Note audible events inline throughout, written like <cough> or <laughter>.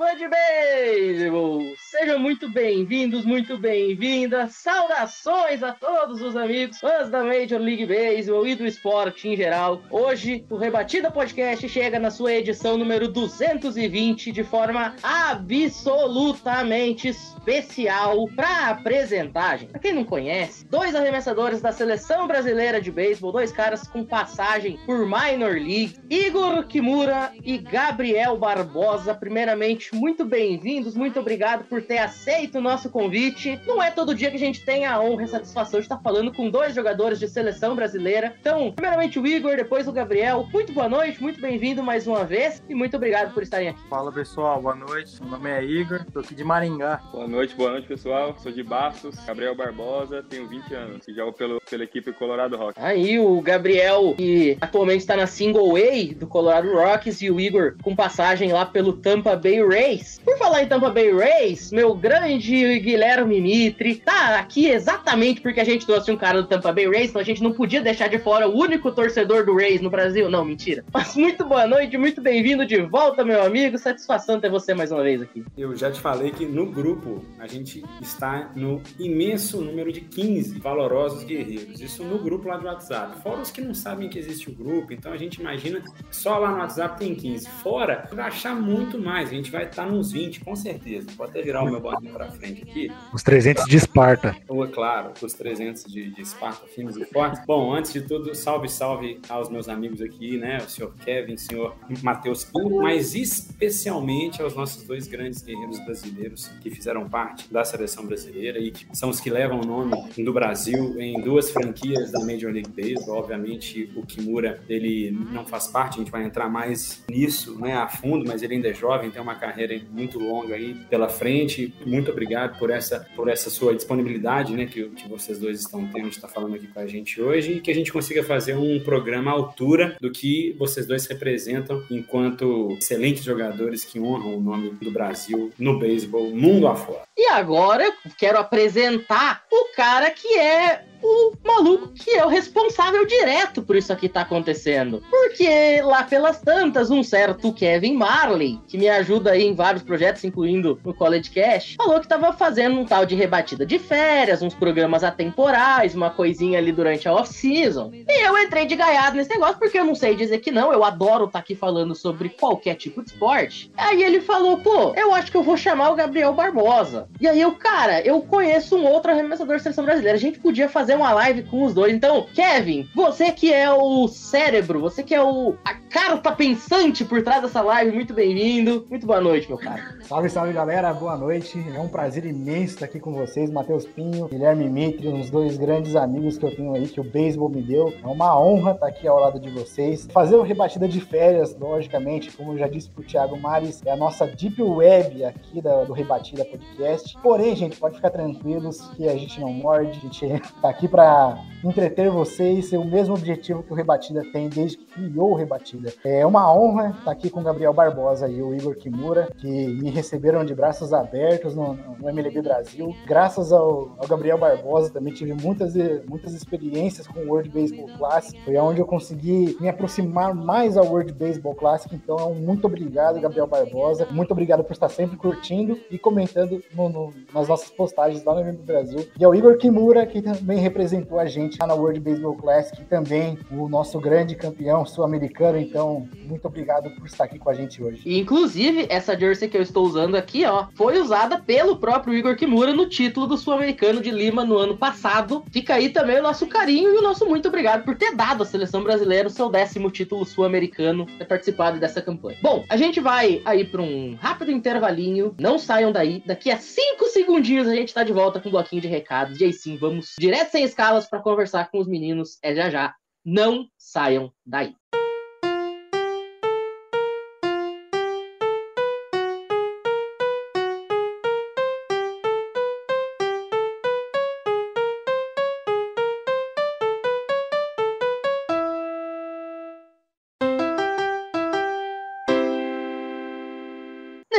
Fã de beisebol! Sejam muito bem-vindos, muito bem-vindas. Saudações a todos os amigos, fãs da Major League Baseball e do esporte em geral. Hoje, o Rebatida Podcast chega na sua edição número 220 de forma absolutamente especial para apresentar, gente. Pra quem não conhece, dois arremessadores da seleção brasileira de beisebol, dois caras com passagem por Minor League, Igor Kimura e Gabriel Barbosa. Primeiramente, muito bem-vindos, muito obrigado por ter aceito o nosso convite. Não é todo dia que a gente tem a honra e a satisfação de estar falando com dois jogadores de seleção brasileira. Então, primeiramente o Igor, depois o Gabriel. Muito boa noite, muito bem-vindo mais uma vez e muito obrigado por estarem aqui. Fala pessoal, boa noite. Meu nome é Igor, tô aqui de Maringá. Boa noite, boa noite pessoal. Sou de Bastos, Gabriel Barbosa, tenho 20 anos e jogo pelo, pela equipe Colorado Rock. Aí o Gabriel, que atualmente está na Single A do Colorado Rockies, e o Igor com passagem lá pelo Tampa Bay Rays. Por falar em Tampa Bay Rays, meu grande Guilherme Mitre tá aqui exatamente porque a gente trouxe um cara do Tampa Bay Rays, então a gente não podia deixar de fora o único torcedor do Rays no Brasil. Não, mentira. Mas muito boa noite, muito bem-vindo de volta, meu amigo. Satisfação ter você mais uma vez aqui. Eu já te falei que no grupo a gente está no imenso número de 15 valorosos guerreiros. Isso no grupo lá do WhatsApp. Fora os que não sabem que existe o grupo, então a gente imagina só lá no WhatsApp tem 15. Fora, vai achar muito mais. A gente vai estar nos 20, com certeza. Pode até virar o meu bolinho para frente aqui. Os 300 de Esparta. Claro, os 300 de, de Esparta, firmes e fortes. Bom, antes de tudo, salve, salve aos meus amigos aqui, né? O senhor Kevin, o senhor Matheus Pinho, mas especialmente aos nossos dois grandes guerreiros brasileiros que fizeram parte da seleção brasileira e que são os que levam o nome do Brasil em duas franquias da Major League Baseball. Obviamente, o Kimura, ele não faz parte, a gente vai entrar mais nisso, né, a fundo, mas ele ainda é jovem, tem uma carreira muito longa aí pela frente. Muito obrigado por essa, por essa sua disponibilidade, né, que, que vocês dois estão tendo, está falando aqui com a gente hoje e que a gente consiga fazer um programa à altura do que vocês dois representam enquanto excelentes jogadores que honram o nome do Brasil no beisebol mundo afora. E agora eu quero apresentar o cara que é o maluco que é o responsável direto por isso aqui tá acontecendo. Porque lá pelas tantas, um certo Kevin Marley, que me ajuda aí em vários projetos, incluindo no College Cash, falou que tava fazendo um tal de rebatida de férias, uns programas atemporais, uma coisinha ali durante a off-season. E eu entrei de gaiado nesse negócio porque eu não sei dizer que não, eu adoro estar aqui falando sobre qualquer tipo de esporte. Aí ele falou, pô, eu acho que eu vou chamar o Gabriel Barbosa. E aí eu, cara, eu conheço um outro arremessador de seleção brasileira, a gente podia fazer uma live com os dois. Então, Kevin, você que é o cérebro, você que é o a carta pensante por trás dessa live, muito bem-vindo. Muito boa noite, meu cara. <laughs> Salve, salve galera, boa noite. É um prazer imenso estar aqui com vocês, Matheus Pinho, Guilherme Mitre, uns dois grandes amigos que eu tenho aí, que o beisebol me deu. É uma honra estar aqui ao lado de vocês. Fazer uma rebatida de férias, logicamente, como eu já disse pro Thiago Mares, é a nossa deep web aqui da, do Rebatida Podcast. Porém, gente, pode ficar tranquilos que a gente não morde, a gente <laughs> tá aqui para entreter vocês, ser o mesmo objetivo que o Rebatida tem desde que criou o Rebatida. É uma honra estar aqui com o Gabriel Barbosa e o Igor Kimura, que me receberam de braços abertos no, no MLB Brasil. Graças ao, ao, Gabriel Barbosa, também tive muitas, muitas experiências com o World Baseball Classic. Foi onde eu consegui me aproximar mais ao World Baseball Classic. Então, muito obrigado, Gabriel Barbosa. Muito obrigado por estar sempre curtindo e comentando no, no, nas nossas postagens lá no MLB Brasil. E ao Igor Kimura, que também representou a gente lá na World Baseball Classic, também o nosso grande campeão sul-americano. Então, muito obrigado por estar aqui com a gente hoje. E, inclusive, essa jersey que eu estou usando aqui, ó, foi usada pelo próprio Igor Kimura no título do Sul-Americano de Lima no ano passado. Fica aí também o nosso carinho e o nosso muito obrigado por ter dado à seleção brasileira o seu décimo título sul-americano ter participado dessa campanha. Bom, a gente vai aí para um rápido intervalinho. Não saiam daí. Daqui a cinco segundinhos a gente tá de volta com um bloquinho de recados. E aí sim, vamos direto sem escalas para conversar com os meninos. É já já. Não saiam daí.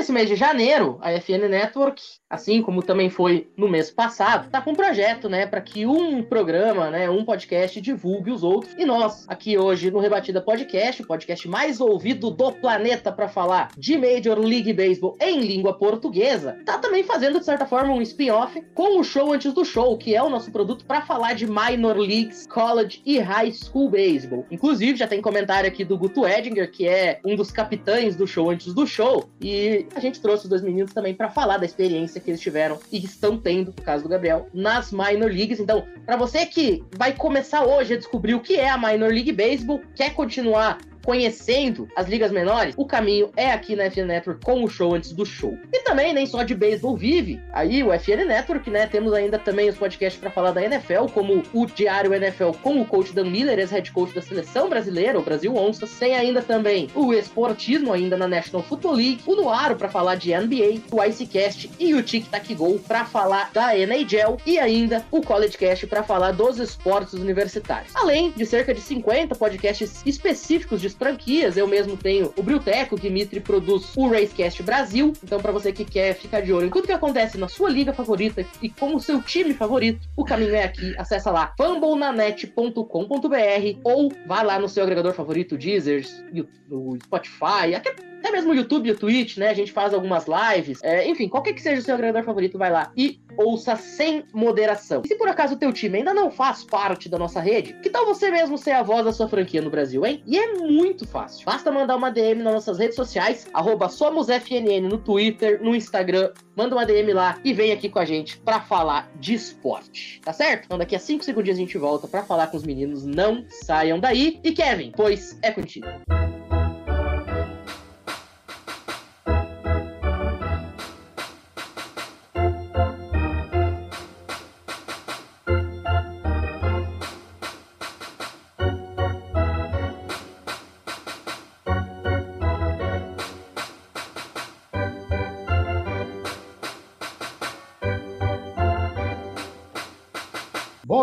Nesse mês de janeiro, a FN Network, assim como também foi no mês passado, tá com um projeto, né, para que um programa, né, um podcast divulgue os outros. E nós, aqui hoje no Rebatida Podcast, o podcast mais ouvido do planeta para falar de Major League Baseball em língua portuguesa, tá também fazendo de certa forma um spin-off com o show antes do show, que é o nosso produto para falar de minor leagues, college e high school baseball. Inclusive, já tem comentário aqui do Guto Edinger, que é um dos capitães do show antes do show, e a gente trouxe os dois meninos também para falar da experiência que eles tiveram e estão tendo, no caso do Gabriel, nas minor leagues. Então, para você que vai começar hoje a descobrir o que é a minor league baseball, quer continuar conhecendo as ligas menores, o caminho é aqui na FN Network com o show antes do show. E também nem só de beisebol vive. Aí o FN Network, né, temos ainda também os podcasts para falar da NFL, como o Diário NFL com o coach Dan Miller, ex-head coach da seleção brasileira, o Brasil Onças. Tem ainda também o Esportismo ainda na National Football League, o Noaro para falar de NBA, o Icecast e o Tic Tac Go para falar da NHL e ainda o College Cast para falar dos esportes universitários. Além de cerca de 50 podcasts específicos de franquias. Eu mesmo tenho o Brilteco, o Dimitri produz o Racecast Brasil. Então, para você que quer ficar de olho em tudo que acontece na sua liga favorita e com o seu time favorito, o caminho é aqui. Acessa lá fumblenanet.com.br ou vá lá no seu agregador favorito, Deezer, o Spotify, até até mesmo o YouTube e o Twitch, né? A gente faz algumas lives. É, enfim, qualquer que seja o seu agregador favorito, vai lá e ouça sem moderação. E se por acaso o teu time ainda não faz parte da nossa rede, que tal você mesmo ser a voz da sua franquia no Brasil, hein? E é muito fácil. Basta mandar uma DM nas nossosas redes sociais, SomosFNN no Twitter, no Instagram. Manda uma DM lá e vem aqui com a gente para falar de esporte, tá certo? Então daqui a 5 segundinhos a gente volta para falar com os meninos. Não saiam daí. E Kevin, pois é contigo.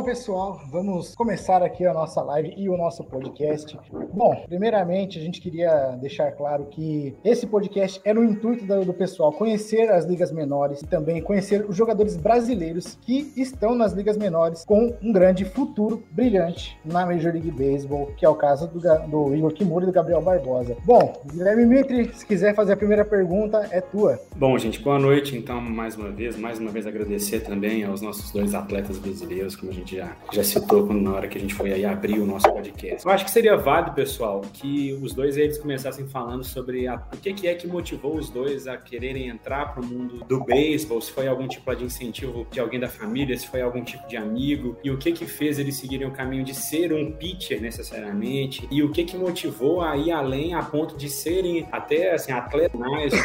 Pessoal, vamos começar aqui a nossa live e o nosso podcast. Bom, primeiramente, a gente queria deixar claro que esse podcast é no intuito do, pessoal conhecer as ligas menores e também conhecer os jogadores brasileiros que estão nas ligas menores com um grande futuro brilhante na Major League Baseball, que é o caso do, do Igor Kimura e do Gabriel Barbosa. Bom, Guilherme Mitri, se quiser fazer a primeira pergunta, é tua. Bom, gente, boa noite. Então, mais uma vez, mais uma vez agradecer também aos nossos dois atletas brasileiros, como a gente já, já citou na hora que a gente foi aí abrir o nosso podcast. Eu acho que seria válido, pessoal, que os dois eles começassem falando sobre a, o que, que é que motivou os dois a quererem entrar para o mundo do beisebol, se foi algum tipo de incentivo de alguém da família, se foi algum tipo de amigo, e o que que fez eles seguirem o caminho de ser um pitcher necessariamente, e o que que motivou a ir além a ponto de serem até assim, atletas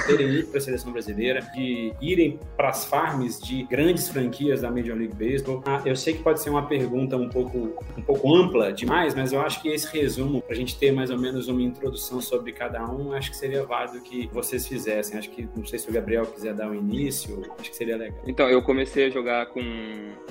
terem ido para a seleção brasileira, de irem para as farms de grandes franquias da Major League Baseball. Ah, eu sei que pode ser uma pergunta um pouco, um pouco ampla demais, mas eu acho que esse resumo, para a gente ter mais ou menos uma introdução sobre cada um, acho que seria válido que vocês fizessem. Acho que, não sei se o Gabriel quiser dar o um início, acho que seria legal. Então, eu comecei a jogar com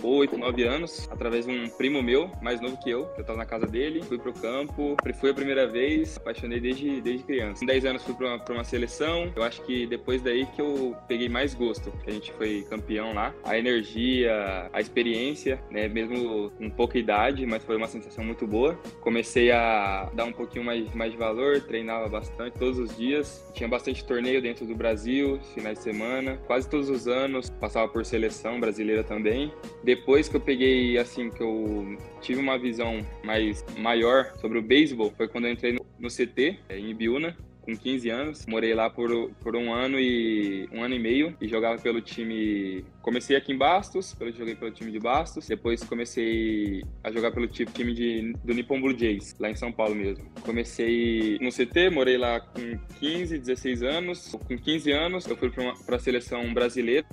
8, 9 anos, através de um primo meu, mais novo que eu, que eu tava na casa dele, fui pro campo, fui a primeira vez, apaixonei desde, desde criança. Com 10 anos fui pra uma, uma seleção, eu acho que depois daí que eu peguei mais gosto, que a gente foi campeão lá. A energia, a experiência, né, mesmo com pouca idade, mas foi uma sensação muito boa. Comecei a dar um pouquinho mais, mais de valor, treinava bastante todos os dias. Tinha bastante torneio dentro do Brasil, finais de semana, quase todos os anos, passava por seleção brasileira também. Depois que eu peguei, assim, que eu tive uma visão mais maior sobre o beisebol, foi quando eu entrei no, no CT, em Ibiúna, com 15 anos. Morei lá por, por um ano e um ano e meio e jogava pelo time. Comecei aqui em Bastos, pelo, joguei pelo time de Bastos. Depois comecei a jogar pelo time de, do Nippon Blue Jays, lá em São Paulo mesmo. Comecei no CT, morei lá com 15, 16 anos. Com 15 anos, eu fui para a seleção brasileira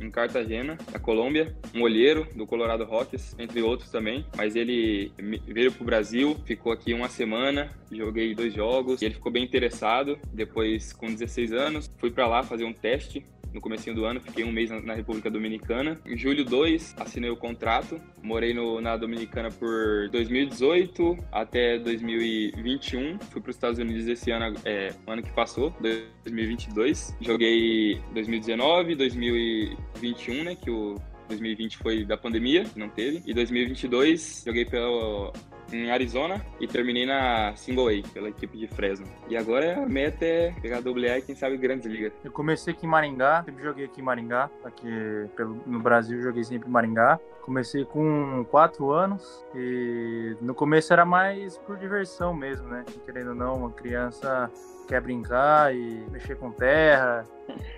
em Cartagena, na Colômbia, um olheiro do Colorado Rockies, entre outros também. Mas ele veio para o Brasil, ficou aqui uma semana, joguei dois jogos e ele ficou bem interessado. Depois, com 16 anos, fui para lá fazer um teste no comecinho do ano, fiquei um mês na, na República Dominicana. Em julho 2, assinei o contrato, morei no, na Dominicana por 2018 até 2021. Fui para os Estados Unidos esse ano, é, ano que passou, 2022. Joguei 2019, 2021, né, que o 2020 foi da pandemia, não teve. E 2022 joguei pelo em Arizona e terminei na Single A, pela equipe de Fresno. E agora a meta é pegar a AA e quem sabe grandes ligas. Eu comecei aqui em Maringá, sempre joguei aqui em Maringá, aqui pelo, no Brasil joguei sempre em Maringá. Comecei com quatro anos e no começo era mais por diversão mesmo, né? Querendo ou não, uma criança quer brincar e mexer com terra.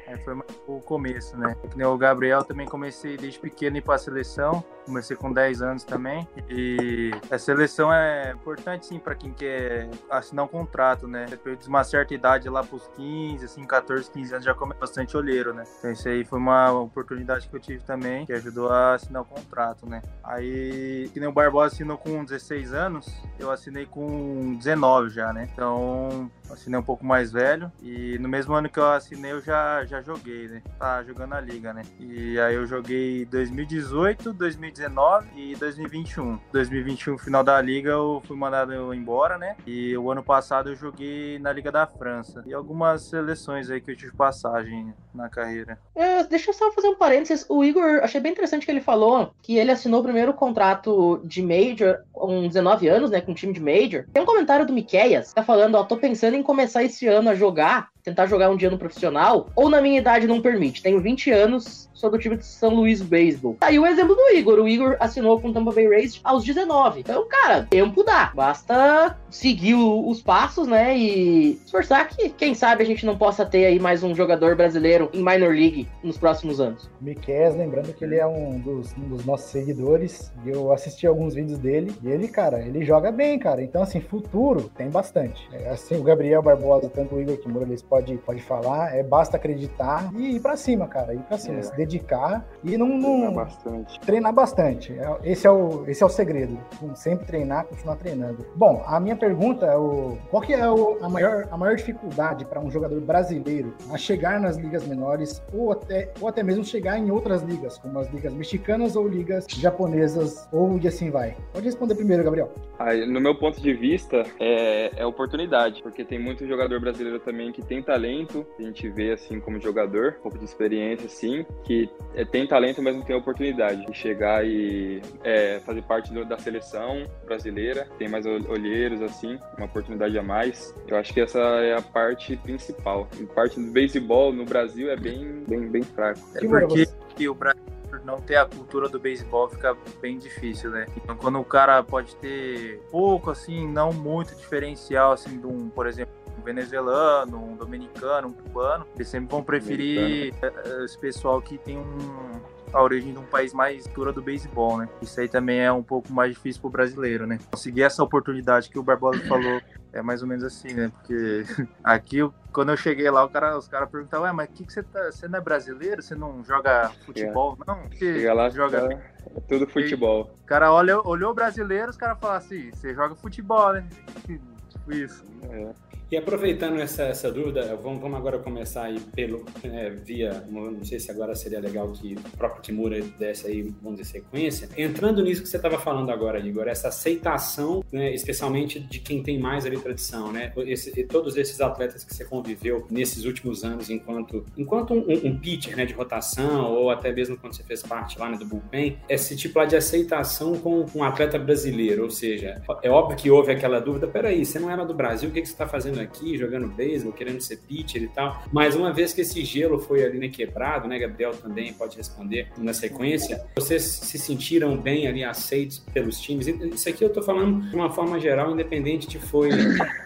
Aí foi o começo, né? Que nem o Gabriel também comecei desde pequeno ir para a seleção. Comecei com 10 anos também. E a seleção é importante sim para quem quer assinar um contrato, né? Depois de uma certa idade lá pros 15, assim, 14, 15 anos já começa bastante olheiro, né? Então isso aí foi uma oportunidade que eu tive também, que ajudou a assinar o contrato, né? Aí, que nem o Barbosa assinou com 16 anos, eu assinei com 19 já, né? Então, assinei um pouco mais velho. E no mesmo ano que eu assinei, eu já, já joguei, né? Tá jogando a liga, né? E aí eu joguei 2018, 2019 e 2021. 2021, final da liga, eu fui mandado embora, né? E o ano passado eu joguei na Liga da França. E algumas seleções aí que eu tive passagem na carreira. É, deixa eu só fazer um parênteses. O Igor, achei bem interessante que ele falou que ele assinou o primeiro contrato de Major com 19 anos, né? Com um time de Major. Tem um comentário do Miqueias, tá falando, ó, tô pensando em começar esse ano a jogar tentar jogar um dia no profissional, ou na minha idade não permite. Tenho 20 anos, sou do time de São Luís Baseball. Tá aí o exemplo do Igor. O Igor assinou com o Tampa Bay Rays aos 19. Então, cara, tempo dá. Basta seguir o, os passos, né? E esforçar que, quem sabe, a gente não possa ter aí mais um jogador brasileiro em Minor League nos próximos anos. Miquel, lembrando que ele é um dos, um dos nossos seguidores. Eu assisti alguns vídeos dele. E ele, cara, ele joga bem, cara. Então, assim, futuro tem bastante. É, assim, o Gabriel Barbosa, tanto o Igor Kimura, eles pode, pode falar, é basta acreditar e ir pra cima, cara, ir pra cima, é. Dedicar e não, não treinar bastante. Treinar bastante. É, esse é o, esse é o segredo. Sempre treinar, continuar treinando. Bom, a minha pergunta é o, qual que é o, a, maior, a maior dificuldade para um jogador brasileiro a chegar nas ligas menores ou até, ou até mesmo chegar em outras ligas, como as ligas mexicanas ou ligas japonesas ou e assim vai? Pode responder primeiro, Gabriel. Ah, no meu ponto de vista, é, é oportunidade, porque tem muito jogador brasileiro também que tem talento, a gente vê assim como jogador, um pouco de experiência assim, que é, tem talento, mas não tem oportunidade de chegar e é, fazer parte do, da seleção brasileira, tem mais olheiros assim, uma oportunidade a mais. Eu acho que essa é a parte principal. A parte do beisebol no Brasil é bem, bem, bem fraco. É porque o Brasil por não ter a cultura do beisebol fica bem difícil, né? Então quando o cara pode ter pouco assim, não muito diferencial assim de um, por exemplo, um venezuelano, um dominicano, um cubano, eles sempre vão preferir eh, eh, esse pessoal que tem um, a origem de um país mais dura do beisebol, né? Isso aí também é um pouco mais difícil pro brasileiro, né? Conseguir essa oportunidade que o Barbosa falou <laughs> é mais ou menos assim, né? Porque <laughs> aqui, quando eu cheguei lá, cara, os caras perguntavam, ué, mas o que, que você tá. Você não é brasileiro? Você não joga futebol? É. Não, você Chega lá, joga. Tá, é tudo futebol. O cara olha, olhou o brasileiro, os caras falam assim, você joga futebol, né? <laughs> Tipo isso. É. E aproveitando essa, essa dúvida, vamos, vamos agora começar aí pelo, é, via, não sei se agora seria legal que o próprio Timura desse aí, vamos dizer, sequência. Entrando nisso que você estava falando agora, Igor, essa aceitação, né, especialmente de quem tem mais ali tradição, né? Esse, todos esses atletas que você conviveu nesses últimos anos enquanto, enquanto um, um pitcher né, de rotação, ou até mesmo quando você fez parte lá né, do bullpen, esse tipo lá de aceitação com um atleta brasileiro, ou seja, é óbvio que houve aquela dúvida, peraí, você não era do Brasil, o que, que você está fazendo aqui, jogando beisebol, querendo ser pitcher e tal. Mas uma vez que esse gelo foi ali né, quebrado, né, Gabriel também pode responder na sequência, vocês se sentiram bem ali aceitos pelos times? Isso aqui eu tô falando de uma forma geral, independente de foi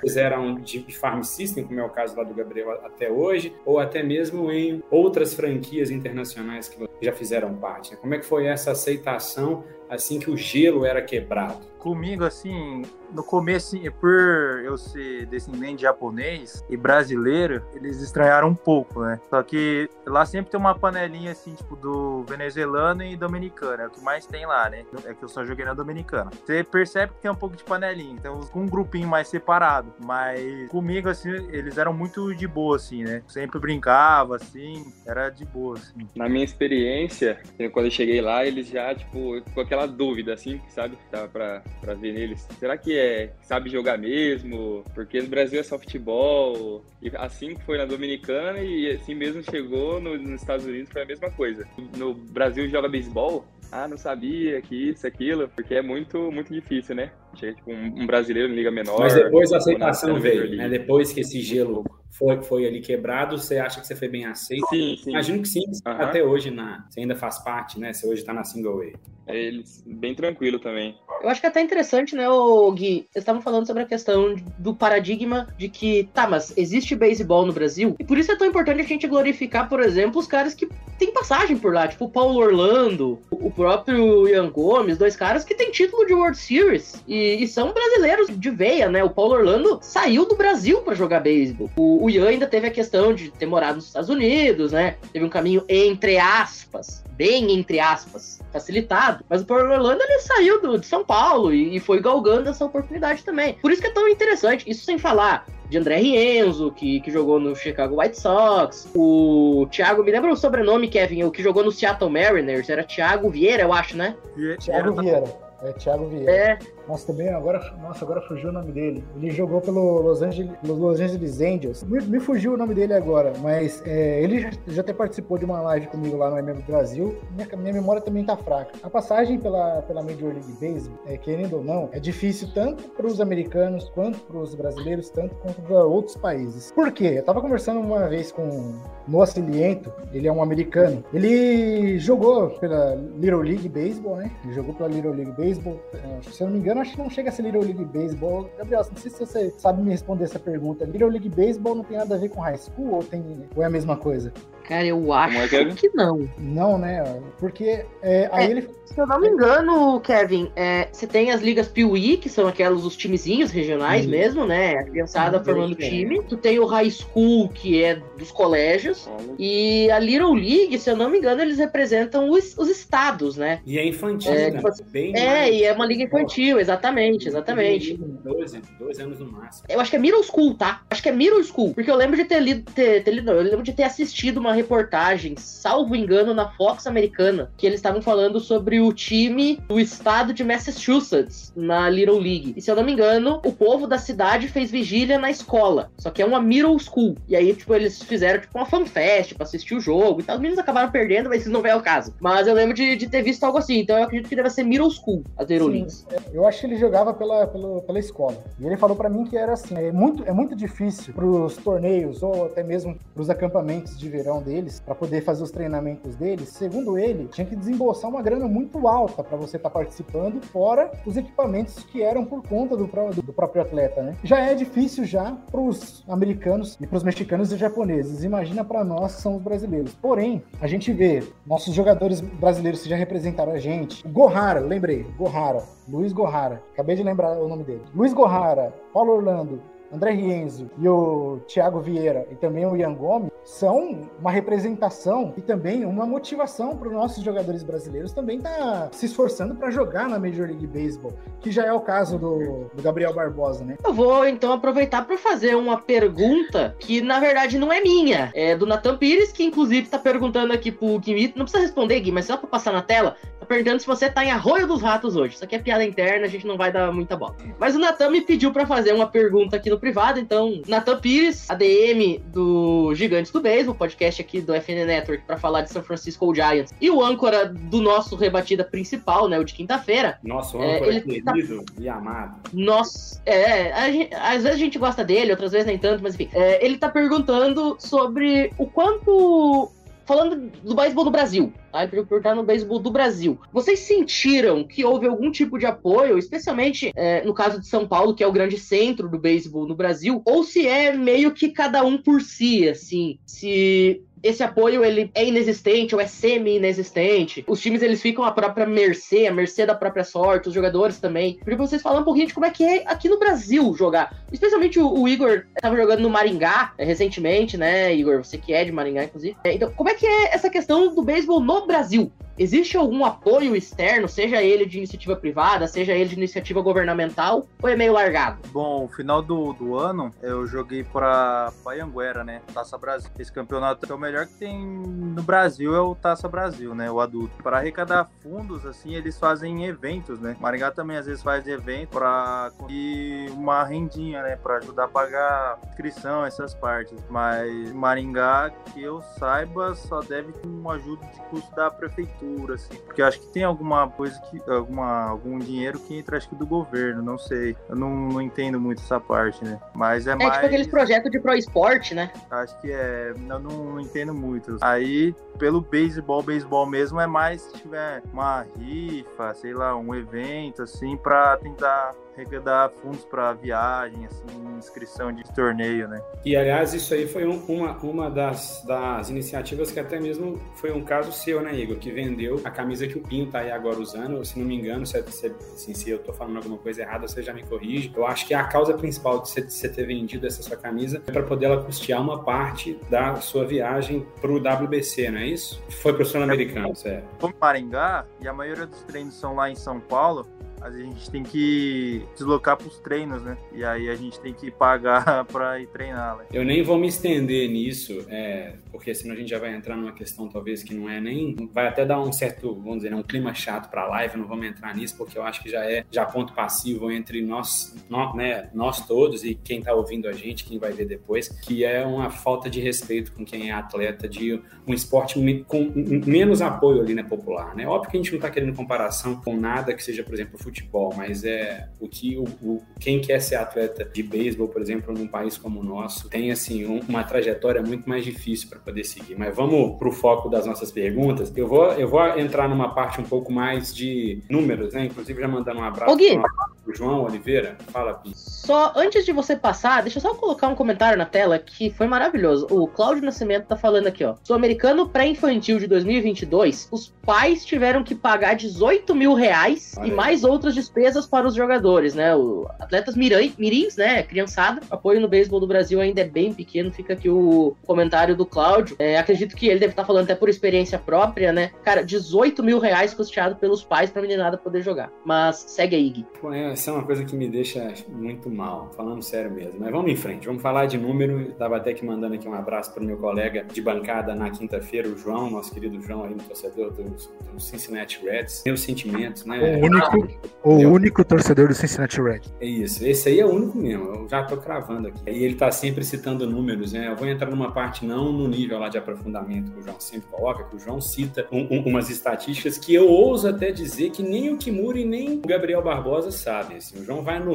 eles eram de farm system, como é o caso lá do Gabriel até hoje, ou até mesmo em outras franquias internacionais que já fizeram parte. Né? Como é que foi essa aceitação assim que o gelo era quebrado? Comigo, assim, no começo, por eu ser descendente de japonês e brasileiro, eles estranharam um pouco, né? Só que lá sempre tem uma panelinha assim, tipo, do venezuelano e dominicano. É o que mais tem lá, né? É que eu só joguei na dominicana. Você percebe que tem um pouco de panelinha, então um grupinho mais separado. Mas comigo, assim, eles eram muito de boa, assim, né? Sempre brincava, assim, era de boa, assim. Na minha experiência, quando eu cheguei lá, eles já, tipo, com aquela dúvida, assim, sabe? Tava pra, pra ver neles. Será que é, sabe jogar mesmo? Porque no Brasil é só futebol. E assim que foi na Dominicana e assim mesmo chegou no- nos Estados Unidos foi a mesma coisa. No Brasil joga beisebol? Ah, não sabia que isso, aquilo, porque é muito, muito difícil, né? Chega tipo um, um brasileiro em liga menor. Mas depois a ou na- aceitação veio, né? Depois que esse gelo foi, foi ali quebrado, você acha que você foi bem aceito? Sim, sim. Imagino que sim. Até hoje na, você ainda faz parte, né? Você hoje tá na single way. É eles bem tranquilo também. Eu acho que é até interessante, né, ô Gui? Vocês estavam falando sobre a questão do paradigma de que, tá, mas existe beisebol no Brasil, e por isso é tão importante a gente glorificar, por exemplo, os caras que têm passagem por lá, tipo o Paulo Orlando, o próprio Ian Gomes, dois caras que têm título de World Series e, e são brasileiros de veia, né? O Paulo Orlando saiu do Brasil pra jogar beisebol. O, o Ian ainda teve a questão de ter morado nos Estados Unidos, né? Teve um caminho entre aspas, bem entre aspas, facilitado. Mas o Paulo Orlando ele saiu do, de São Paulo e, e foi galgando essa oportunidade também. Por isso que é tão interessante. Isso sem falar de André Rienzo, que, que jogou no Chicago White Sox. O Thiago, me lembra o sobrenome, Kevin, o que jogou no Seattle Mariners? Era Thiago Vieira, eu acho, né? Thiago Vieira. É, Thiago Vieira. É, Nossa, também agora, nossa, agora fugiu o nome dele. Ele jogou pelo Los Angeles, los Angeles Angels. Me, me fugiu o nome dele agora, mas é, ele já, já até participou de uma live comigo lá no MM Brasil. Minha, minha memória também tá fraca. A passagem pela, pela Major League Baseball, é, querendo ou não, é difícil tanto para os americanos quanto para os brasileiros, tanto quanto para outros países. Por quê? Eu tava conversando uma vez com o Noah Ciliento, ele é um americano. Ele jogou pela Little League Baseball, né? Ele jogou pela Little League Baseball. É, Se eu não me engano, acho que não chega a ser Little League Baseball. Gabriel, não sei se você sabe me responder essa pergunta. Little League Baseball não tem nada a ver com high school ou, tem, ou é a mesma coisa? Cara, eu acho é, Kevin? que não. Não, né? Porque é, aí É. ele. Se eu não me engano, Kevin, é, você tem as ligas Piuí, que são aquelas, os timezinhos regionais Sim. mesmo, né? A criançada Sim, formando time. Tu tem o High School, que é dos colégios. E a Little League, se eu não me engano, eles representam os, os estados, né? E é infantil, É, né? tipo assim, Bem É, mais- e é uma liga infantil, exatamente, exatamente. 12, 12 anos no máximo. Eu acho que é middle school, tá? Acho que é middle school. Porque eu lembro de ter lido, ter, ter lido, não, eu lembro de ter assistido uma reportagem, salvo engano, na Fox americana, que eles estavam falando sobre o time do estado de Massachusetts na Little League. E se eu não me engano, o povo da cidade fez vigília na escola. Só que é uma middle school. E aí, tipo, eles fizeram tipo uma fanfest pra assistir o jogo e tal. Os meninos acabaram perdendo, mas isso não é o caso. Mas eu lembro de, de ter visto algo assim. Então eu acredito que deve ser middle school, as Little Sim. Leagues. Eu acho que ele jogava pela, pela, pela escola. E ele falou pra mim que era assim: é muito, é muito difícil pros torneios ou até mesmo pros acampamentos de verão deles, pra poder fazer os treinamentos deles. Segundo ele, tinha que desembolsar uma grana muito alta pra você estar participando, fora os equipamentos que eram por conta do, do próprio atleta, né? Já é difícil já pros americanos e pros mexicanos e japoneses. Imagina pra nós que são os brasileiros. Porém, a gente vê nossos jogadores brasileiros que já representaram a gente. Gohara, lembrei, Gohara, Luiz Gohara, acabei de lembrar o nome dele. Luiz Gohara, Paulo Orlando, André Rienzo e o Thiago Vieira e também o Ian Gomes são uma representação e também uma motivação para os nossos jogadores brasileiros também tá se esforçando para jogar na Major League Baseball, que já é o caso do, do Gabriel Barbosa, né? Eu vou então aproveitar para fazer uma pergunta que na verdade não é minha, é do Nathan Pires, que inclusive tá perguntando aqui pro Gui. Não precisa responder, Gui, mas só para passar na tela, perguntando se você tá em Arroio dos Ratos hoje. Isso aqui é piada interna, a gente não vai dar muita bola. Mas o Nathan me pediu para fazer uma pergunta aqui no privado, então, Nathan Pires, ADM do Gigantes do Beisebol, podcast aqui do FN Network para falar de São Francisco Giants, e o âncora do nosso rebatida principal, né, o de quinta-feira. Nosso É, âncora ele tá- querido e amado. Nossa, é, gente- às vezes a gente gosta dele, outras vezes nem tanto, mas enfim. É, ele tá perguntando sobre o quanto. Falando do beisebol do Brasil, tá? Ele perguntar no beisebol do Brasil. Vocês sentiram que houve algum tipo de apoio, especialmente é, no caso de São Paulo, que é o grande centro do beisebol no Brasil, ou se é meio que cada um por si, assim? Se esse apoio ele é inexistente ou é semi-inexistente. Os times eles ficam à própria mercê, à mercê da própria sorte, os jogadores também. Queria vocês falar um pouquinho de como é que é aqui no Brasil jogar. Especialmente o, o Igor estava jogando no Maringá é, recentemente, né, Igor? Você que é de Maringá, inclusive. É, então, como é que é essa questão do beisebol no Brasil? Existe algum apoio externo, seja ele de iniciativa privada, seja ele de iniciativa governamental, ou é meio largado? Bom, final do, do ano eu joguei para Payanguera, né? Taça Brasil. Esse campeonato é o melhor que tem no Brasil, é o Taça Brasil, né? O adulto. Para arrecadar fundos, assim, eles fazem eventos, né? Maringá também às vezes faz evento para conseguir uma rendinha, né? Para ajudar a pagar inscrição, essas partes. Mas Maringá, que eu saiba, só deve ter uma ajuda de custo da prefeitura assim. Porque acho que tem alguma coisa que. Alguma, algum dinheiro que entra, acho que do governo, não sei. Eu não, não entendo muito essa parte, né? Mas é, É mais. tipo aqueles projetos de pro esporte, né? Acho que é. Eu não entendo muito. Aí, pelo beisebol, beisebol mesmo, é mais se tiver uma rifa, sei lá, um evento, assim, pra tentar arrecadar fundos pra viagem, assim, inscrição de torneio, né? E, aliás, isso aí foi um- uma, uma das, das iniciativas que até mesmo foi um caso seu, né, Igor? Que vendeu a camisa que o Pinho tá aí agora usando. Se não me engano, se, se, assim, se eu tô falando alguma coisa errada, você já me corrige. Eu acho que a causa principal de você, ter vendido essa sua camisa é para poder ela custear uma parte da sua viagem pro WBC, não é isso? Foi pro Sul-Americano, certo? Como Maringá, e a maioria dos treinos são lá em São Paulo, a gente tem que deslocar para os treinos, né? E aí a gente tem que pagar <laughs> para ir treinar, né? Eu nem vou me estender nisso, é, porque senão a gente já vai entrar numa questão talvez que não é nem. Vai até dar um certo, vamos dizer, né, um clima chato para a live, não vamos entrar nisso, porque eu acho que já é já ponto passivo entre nós, nós, né, nós todos e quem está ouvindo a gente, quem vai ver depois, que é uma falta de respeito com quem é atleta de um esporte me- com menos apoio ali, né, popular, né? Óbvio que a gente não está querendo comparação com nada que seja, por exemplo, futebol, mas é o que o, o- quem quer ser atleta de beisebol, por exemplo, num país como o nosso, tem assim um- uma trajetória muito mais difícil para poder seguir. Mas vamos pro foco das nossas perguntas. Eu vou eu vou entrar numa parte um pouco mais de números, né? Inclusive já mandando um abraço Gui. pro João Oliveira. Fala, Pi. Só antes de você passar, deixa eu só colocar um comentário na tela que foi maravilhoso. O Cláudio Nascimento tá falando aqui, ó. Sul-Americano pré-infantil de 2022, os pais tiveram que pagar 18 mil reais Olha e mais outras despesas para os jogadores, né? O atletas mirai- mirins, né? Criançada. O apoio no beisebol do Brasil ainda é bem pequeno. Fica aqui o comentário do Cláudio. É, acredito que ele deve estar falando até por experiência própria, né? Cara, 18 mil reais custeado pelos pais pra meninada poder jogar. Mas segue aí, Gui. Pô, é, Essa é uma coisa que me deixa muito mal, falando sério mesmo. Mas vamos em frente, vamos falar de número. Tava até que mandando aqui um abraço para o meu colega de bancada na quinta-feira, o João, nosso querido João aí, no torcedor do, do Cincinnati Reds. Meus sentimentos, né? O único, o Eu- único torcedor do Cincinnati Red. É isso, esse aí é o único mesmo, eu já tô cravando aqui. E ele tá sempre citando números, né? Eu vou entrar numa parte não no nível lá de aprofundamento que o João sempre coloca, que o João cita um- um- umas estatísticas que eu ouso até dizer que nem o Kimura nem o Gabriel Barbosa sabem. Assim. O João vai no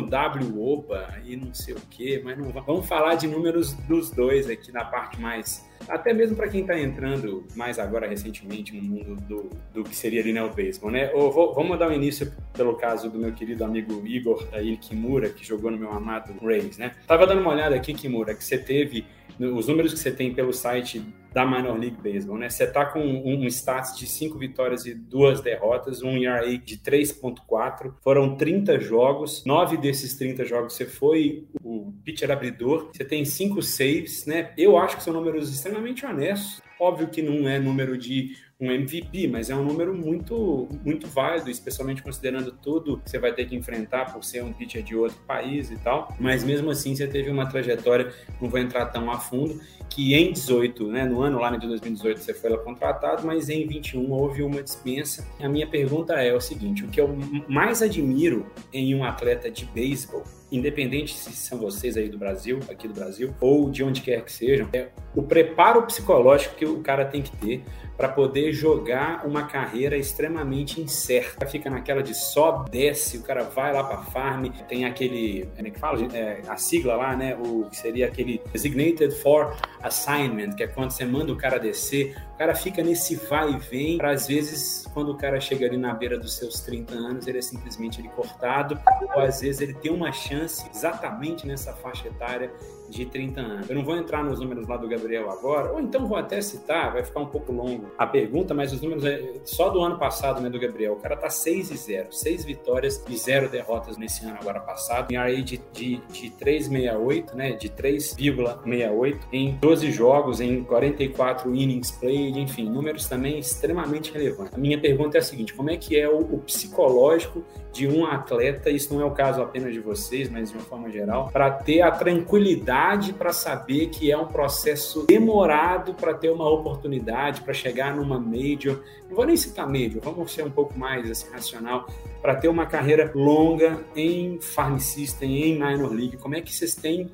WOPA e não sei o quê, mas não va- vamos falar de números dos dois aqui na parte mais até mesmo para quem está entrando mais agora recentemente no mundo do, do que seria ali né, o beisebol, né? Vou, vamos dar um início pelo caso do meu querido amigo Igor aí, Kimura, que jogou no meu amado Rays, né? Tava dando uma olhada aqui, Kimura, que você teve os números que você tem pelo site da Minor League Baseball, né? Você tá com um, um status de 5 vitórias e duas derrotas, um ERA de 3.4, foram 30 jogos, 9 desses 30 jogos você foi o pitcher abridor, você tem 5 saves, né? Eu acho que são números extremamente honestos. Óbvio que não é número de um MVP, mas é um número muito, muito válido, especialmente considerando tudo que você vai ter que enfrentar por ser um pitcher de outro país e tal. Mas mesmo assim, você teve uma trajetória, não vou entrar tão a fundo, que em 18, né, no ano lá de 2018 você foi lá contratado, mas em 21 houve uma dispensa. A minha pergunta é o seguinte: o que eu mais admiro em um atleta de beisebol independente se são vocês aí do Brasil, aqui do Brasil, ou de onde quer que sejam, é o preparo psicológico que o cara tem que ter para poder jogar uma carreira extremamente incerta. Fica naquela de só desce, o cara vai lá para farm, tem aquele, é que fala? É, a sigla lá, né? O que seria aquele designated for assignment, que é quando você manda o cara descer, o cara fica nesse vai e vem, para às vezes quando o cara chega ali na beira dos seus 30 anos, ele é simplesmente ele cortado, ou às vezes ele tem uma chance chance exatamente nessa faixa etária de 30 anos. Eu não vou entrar nos números lá do Gabriel agora, ou então vou até citar, vai ficar um pouco longo a pergunta, mas os números é só do ano passado, né, do Gabriel. O cara tá 6 e 0, 6 vitórias e 0 derrotas nesse ano agora passado. Em aí de, de, de 3,68, né, de 3,68 em 12 jogos, em 44 innings played, enfim, números também extremamente relevantes. A minha pergunta é a seguinte, como é que é o, o psicológico de um atleta, isso não é o caso apenas de vocês, mas de uma forma geral, para ter a tranquilidade para saber que é um processo demorado para ter uma oportunidade, para chegar numa major. Não vou nem citar major, vamos ser um pouco mais assim, racional, para ter uma carreira longa em Farm System, em Minor League. Como é que vocês têm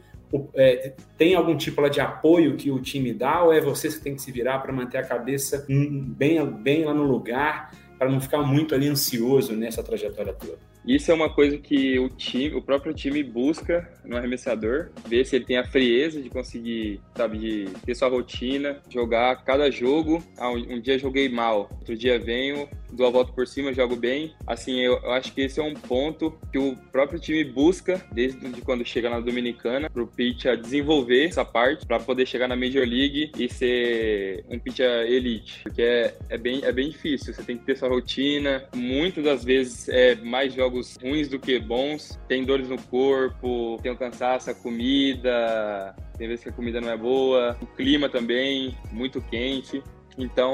é, tem algum tipo de apoio que o time dá ou é vocês que tem que se virar para manter a cabeça bem, bem lá no lugar para não ficar muito ali ansioso nessa trajetória toda. Isso é uma coisa que o time, o próprio time busca no arremessador, ver se ele tem a frieza de conseguir, sabe, de ter sua rotina, jogar cada jogo. Ah, um, dia joguei mal, outro dia venho, dou a volta por cima, jogo bem. Assim, eu, eu, acho que esse é um ponto que o próprio time busca desde de quando chega na Dominicana, pro pitcher desenvolver essa parte para poder chegar na Major League e ser um pitcher elite, porque é, é bem é bem difícil. Você tem que ter sua rotina. Muitas das vezes é mais jogos ruins do que bons. Tem dores no corpo, tem o cansaço, a comida, tem vezes que a comida não é boa, o clima também, muito quente. Então,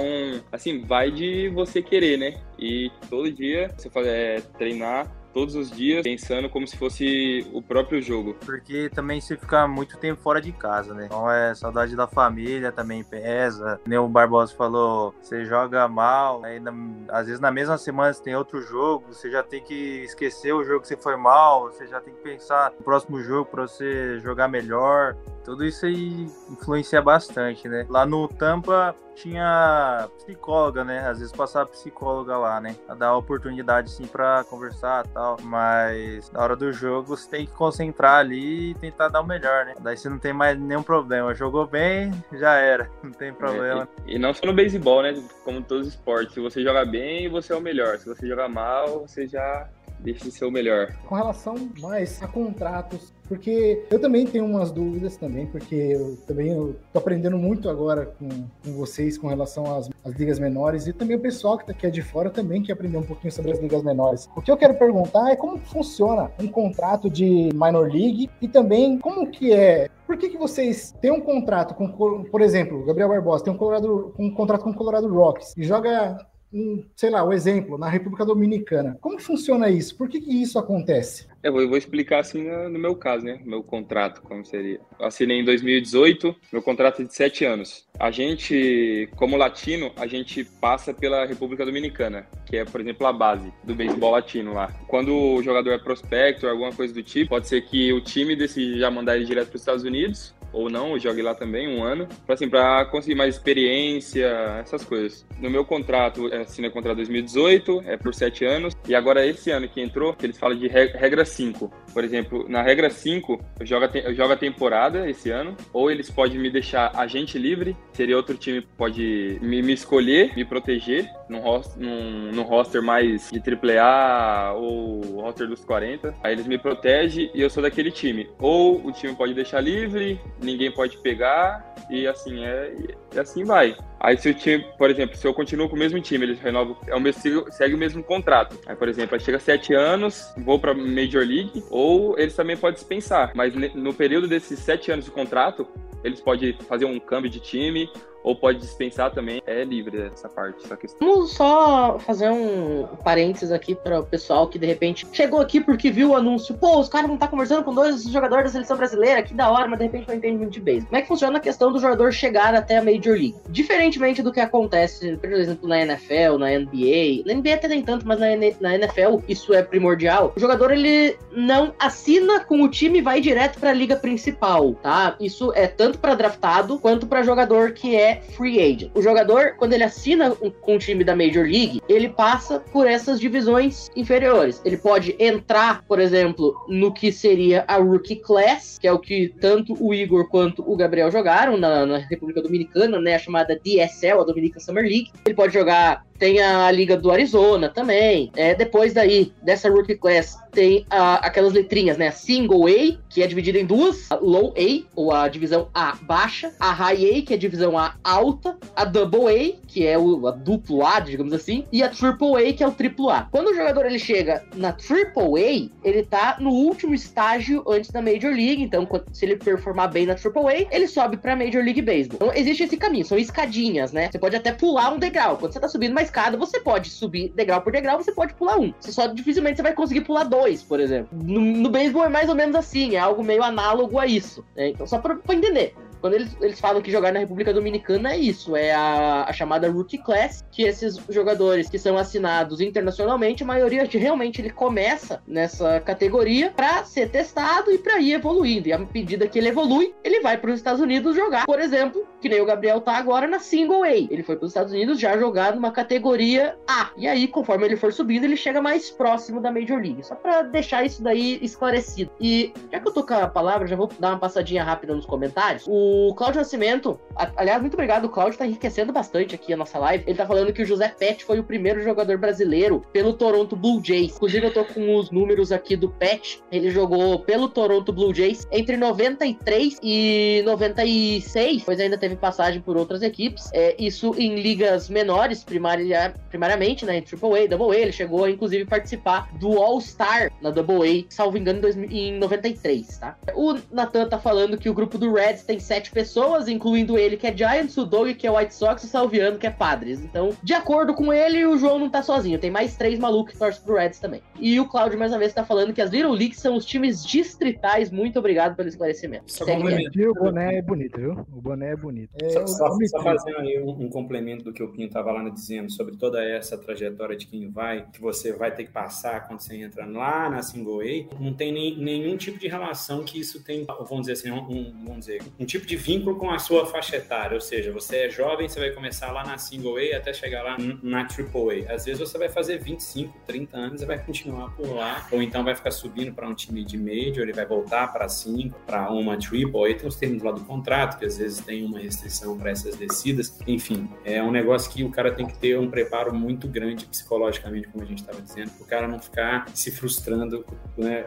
assim, vai de você querer, né? E todo dia você faz, é, treinar todos os dias pensando como se fosse o próprio jogo. Porque também você fica muito tempo fora de casa, né? Então é saudade da família também pesa. Nem o Barbosa falou, você joga mal, aí na, às vezes na mesma semana você tem outro jogo, você já tem que esquecer o jogo que você foi mal, você já tem que pensar no próximo jogo para você jogar melhor. Tudo isso aí influencia bastante, né? Lá no Tampa tinha psicóloga, né? Às vezes passava psicóloga lá, né? A dar oportunidade sim para conversar e tal. Mas na hora do jogo você tem que concentrar ali e tentar dar o melhor, né? Daí você não tem mais nenhum problema. Jogou bem, já era. <laughs> Não tem problema. É, e, e, não só no beisebol, né? Como todos os esportes. Se você joga bem, você é o melhor. Se você joga mal, você já deixa de ser o melhor. Com relação mais a contratos, porque eu também tenho umas dúvidas também, porque eu também tô aprendendo muito agora com, com vocês com relação às, às, ligas menores e também o pessoal que tá aqui de fora também quer aprender um pouquinho sobre as ligas menores. O que eu quero perguntar é como funciona um contrato de minor league e também como que é por que, que vocês têm um contrato com, por exemplo, Gabriel Barbosa tem um, Colorado, um contrato com o Colorado Rocks e joga um, sei lá, o um exemplo, na República Dominicana. Como funciona isso? Por que, que isso acontece? Eu vou, explicar assim no, no, meu caso, né? Meu contrato, como seria. Eu assinei em 2018, meu contrato é de sete anos. A gente, como latino, a gente passa pela República Dominicana, que é, por exemplo, a base do beisebol latino lá. Quando o jogador é prospecto, alguma coisa do tipo, pode ser que o time decida já mandar ele direto para os Estados Unidos, ou não, eu jogue lá também um ano, para assim, para conseguir mais experiência, essas coisas. No meu contrato, eu assinei contrato 2018, é por sete anos, e agora esse ano que entrou, que eles falam de regra 5. Por exemplo, na regra 5, eu jogo, a eu jogo a temporada esse ano, ou eles podem me deixar agente livre, seria outro time que pode me, me escolher, me proteger, num roster, num, roster mais de AAA ou roster dos 40. Aí eles me protegem e eu sou daquele time. Ou o time pode deixar livre, ninguém pode pegar, e assim é, e assim vai. Aí se o time, por exemplo, se eu continuo com o mesmo time, eles renovam, é o mesmo, segue o mesmo contrato. Aí, por exemplo, aí chega sete anos, vou para Major League, ou eles também podem dispensar. Mas no período desses sete anos de contrato, eles podem fazer um câmbio de time ou pode dispensar também, é livre essa parte, essa questão. Vamos só fazer um parênteses aqui para o pessoal que de repente chegou aqui porque viu o anúncio, pô, os caras vão estar conversando com dois jogadores da seleção brasileira, que da hora, mas de repente não entende muito de. Como é que funciona a questão do jogador chegar até a Major League? Diferentemente do que acontece, por exemplo, na NFL, na NBA, na NBA até nem tanto, mas na, na NFL isso é primordial. O jogador ele não assina com o time e vai direto para a liga principal, tá? Isso é tanto para draftado quanto para jogador que é free agent. O jogador, quando ele assina com o time da Major League, ele passa por essas divisões inferiores. Ele pode entrar, por exemplo, no que seria a Rookie Class, que é o que tanto o Igor quanto o Gabriel jogaram na, na República Dominicana, né? A chamada DSL, a Dominican Summer League. Ele pode jogar Tem a Liga do Arizona também. É, depois daí, dessa Rookie Class, tem ah, aquelas letrinhas, né? Single A, que é dividida em duas. A Low A, ou a divisão A baixa. A High A, que é a divisão A alta. A Double A, que é o a duplo A, digamos assim. E a Triple A, que é o triplo A. Quando o jogador ele chega na Triple A, ele tá no último estágio antes da Major League. Então, se ele performar bem na Triple A, ele sobe pra Major League Baseball. Então, existe esse caminho. São escadinhas, né? Você pode até pular um degrau. Quando você tá subindo uma escada, você pode subir degrau por degrau, você pode pular um. Só dificilmente você vai conseguir pular dois, por exemplo. No, no beisebol é mais ou menos assim, é algo meio análogo a isso. né? Então, só pra, pra entender. Quando eles, eles falam que jogar na República Dominicana é isso, é a, a chamada Rookie Class, que esses jogadores que são assinados internacionalmente, a maioria de- realmente ele começa nessa categoria pra ser testado e pra ir evoluindo. E à medida que ele evolui, ele vai para os Estados Unidos jogar, por exemplo, que nem o Gabriel tá agora na Single A. Ele foi para os Estados Unidos já jogar numa categoria A. E aí, conforme ele for subindo, ele chega mais próximo da Major League. Só pra deixar isso daí esclarecido. E já que eu tô com a palavra, já vou dar uma passadinha rápida nos comentários. O Cláudio Nascimento, a- aliás, muito obrigado. O Cláudio tá enriquecendo bastante aqui a nossa live. Ele tá falando que o José Pet foi o primeiro jogador brasileiro pelo Toronto Blue Jays. Inclusive, eu tô com os números aqui do Pet. Ele jogou pelo Toronto Blue Jays entre 93 e 96, pois ainda teve passagem por outras equipes. É, isso em ligas menores, primária, primariamente, né? Em AAA, Double A. Ele chegou a, inclusive, participar do All-Star na Double A, salvo engano, em, 2000 em 93, tá? O Nathan tá falando que o grupo do Reds tem sete pessoas, incluindo ele, que é Giants, o Doug, que é White Sox, e o Salviano, que é Padres. Então, de acordo com ele, o João não tá sozinho. Tem mais três malucos que torcem pro Reds também. E o Cláudio, mais uma vez, tá falando que as Little Leagues são os times distritais. Muito obrigado pelo esclarecimento. Só o boné é bonito, viu? O boné é bonito. É, Só, só- só fazendo aí um, um complemento do que o Pinho estava lá dizendo sobre toda essa trajetória de quem vai, que você vai ter que passar quando você entra lá na Single A, não tem nem- nenhum tipo de relação que isso tem, vamos dizer assim, um, um- vamos dizer, um tipo de vínculo com a sua faixa etária, ou seja, você é jovem, você vai começar lá na Single A até chegar lá na Triple A. Às vezes você vai fazer 25, 30 anos e vai continuar por lá, ou então vai ficar subindo para um time de Major, ele vai voltar para 5, para uma Triple A, tem os termos lá do contrato, que às vezes tem uma restrição para essas descidas. Enfim, é um negócio que o cara tem que ter um preparo muito grande psicologicamente, como a gente estava dizendo, para o cara não ficar se frustrando né,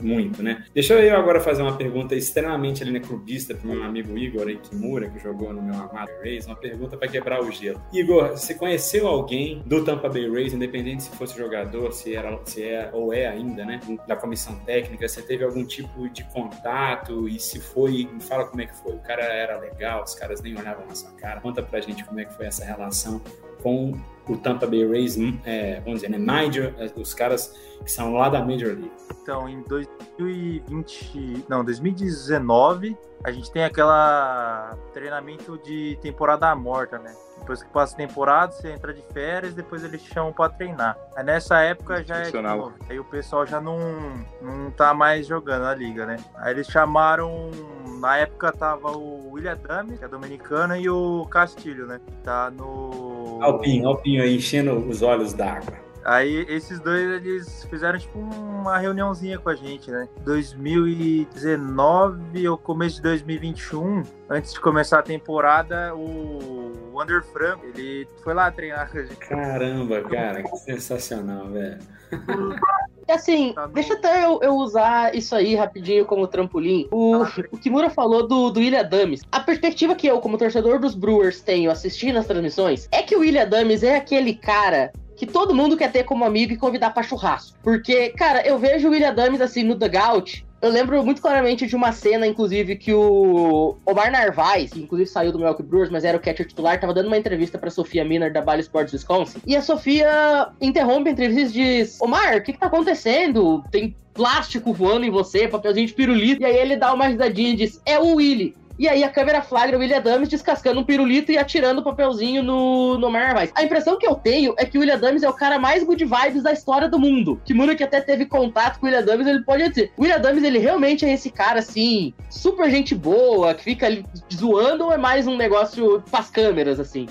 muito, né? Deixa eu agora fazer uma pergunta extremamente ali, né, clubista para meu amigo Igor Kimura, que jogou no meu amado Rays, uma pergunta para quebrar o gelo. Igor, você conheceu alguém do Tampa Bay Rays, independente se fosse jogador, se era, se é ou é ainda, né, da comissão técnica, você teve algum tipo de contato e se foi, me fala como é que foi. O cara era legal, os caras nem olhavam na sua cara. Conta pra gente como é que foi essa relação com o Tampa Bay Rays, é, vamos dizer, né, Major, os caras que são lá da Major League. Então, em 2020, não, 2019, a gente tem aquela treinamento de temporada morta, né? Depois que passa a temporada, você entra de férias, depois eles chamam pra treinar. Aí nessa época já é novo. Aí o pessoal já não, não tá mais jogando a liga, né? Aí eles chamaram. Na época tava o William Dami, que é dominicano, e o Castilho, né? Tá no. Alpinho, Alpinho aí enchendo os olhos d'água. Aí esses dois eles fizeram tipo uma reuniãozinha com a gente, né? 2019 ou começo de 2021, antes de começar a temporada, o Wander Franco, ele foi lá treinar com a gente. Caramba, cara, que sensacional, velho. E assim, Tá deixa até eu, eu usar isso aí rapidinho como trampolim. O, <laughs> o Kimura falou do, do William Dames. A perspectiva que eu, como torcedor dos Brewers, tenho assistindo as transmissões é que o William Dames é aquele cara que todo mundo quer ter como amigo e convidar pra churrasco. Porque, cara, eu vejo o William Dames assim no dugout. Eu lembro muito claramente de uma cena, inclusive, que o Omar Narvaez, que inclusive saiu do Milwaukee Brewers, mas era o catcher titular, tava dando uma entrevista pra Sofia Miner da Bally Sports Wisconsin. E a Sofia interrompe a entrevista e diz: Omar, o que que tá acontecendo? Tem plástico voando em você, papelzinho de pirulito. E aí ele dá uma risadinha e diz: É o Willy. E aí a câmera flagra o William Dames descascando um pirulito e atirando o papelzinho no, no Omar Narvaez. A impressão que eu tenho é que o William Dames é o cara mais good vibes da história do mundo. Que Mura que até teve contato com o William Dames, ele pode dizer. O William Dames, ele realmente é esse cara, assim, super gente boa, que fica ali zoando ou é mais um negócio pras câmeras, assim?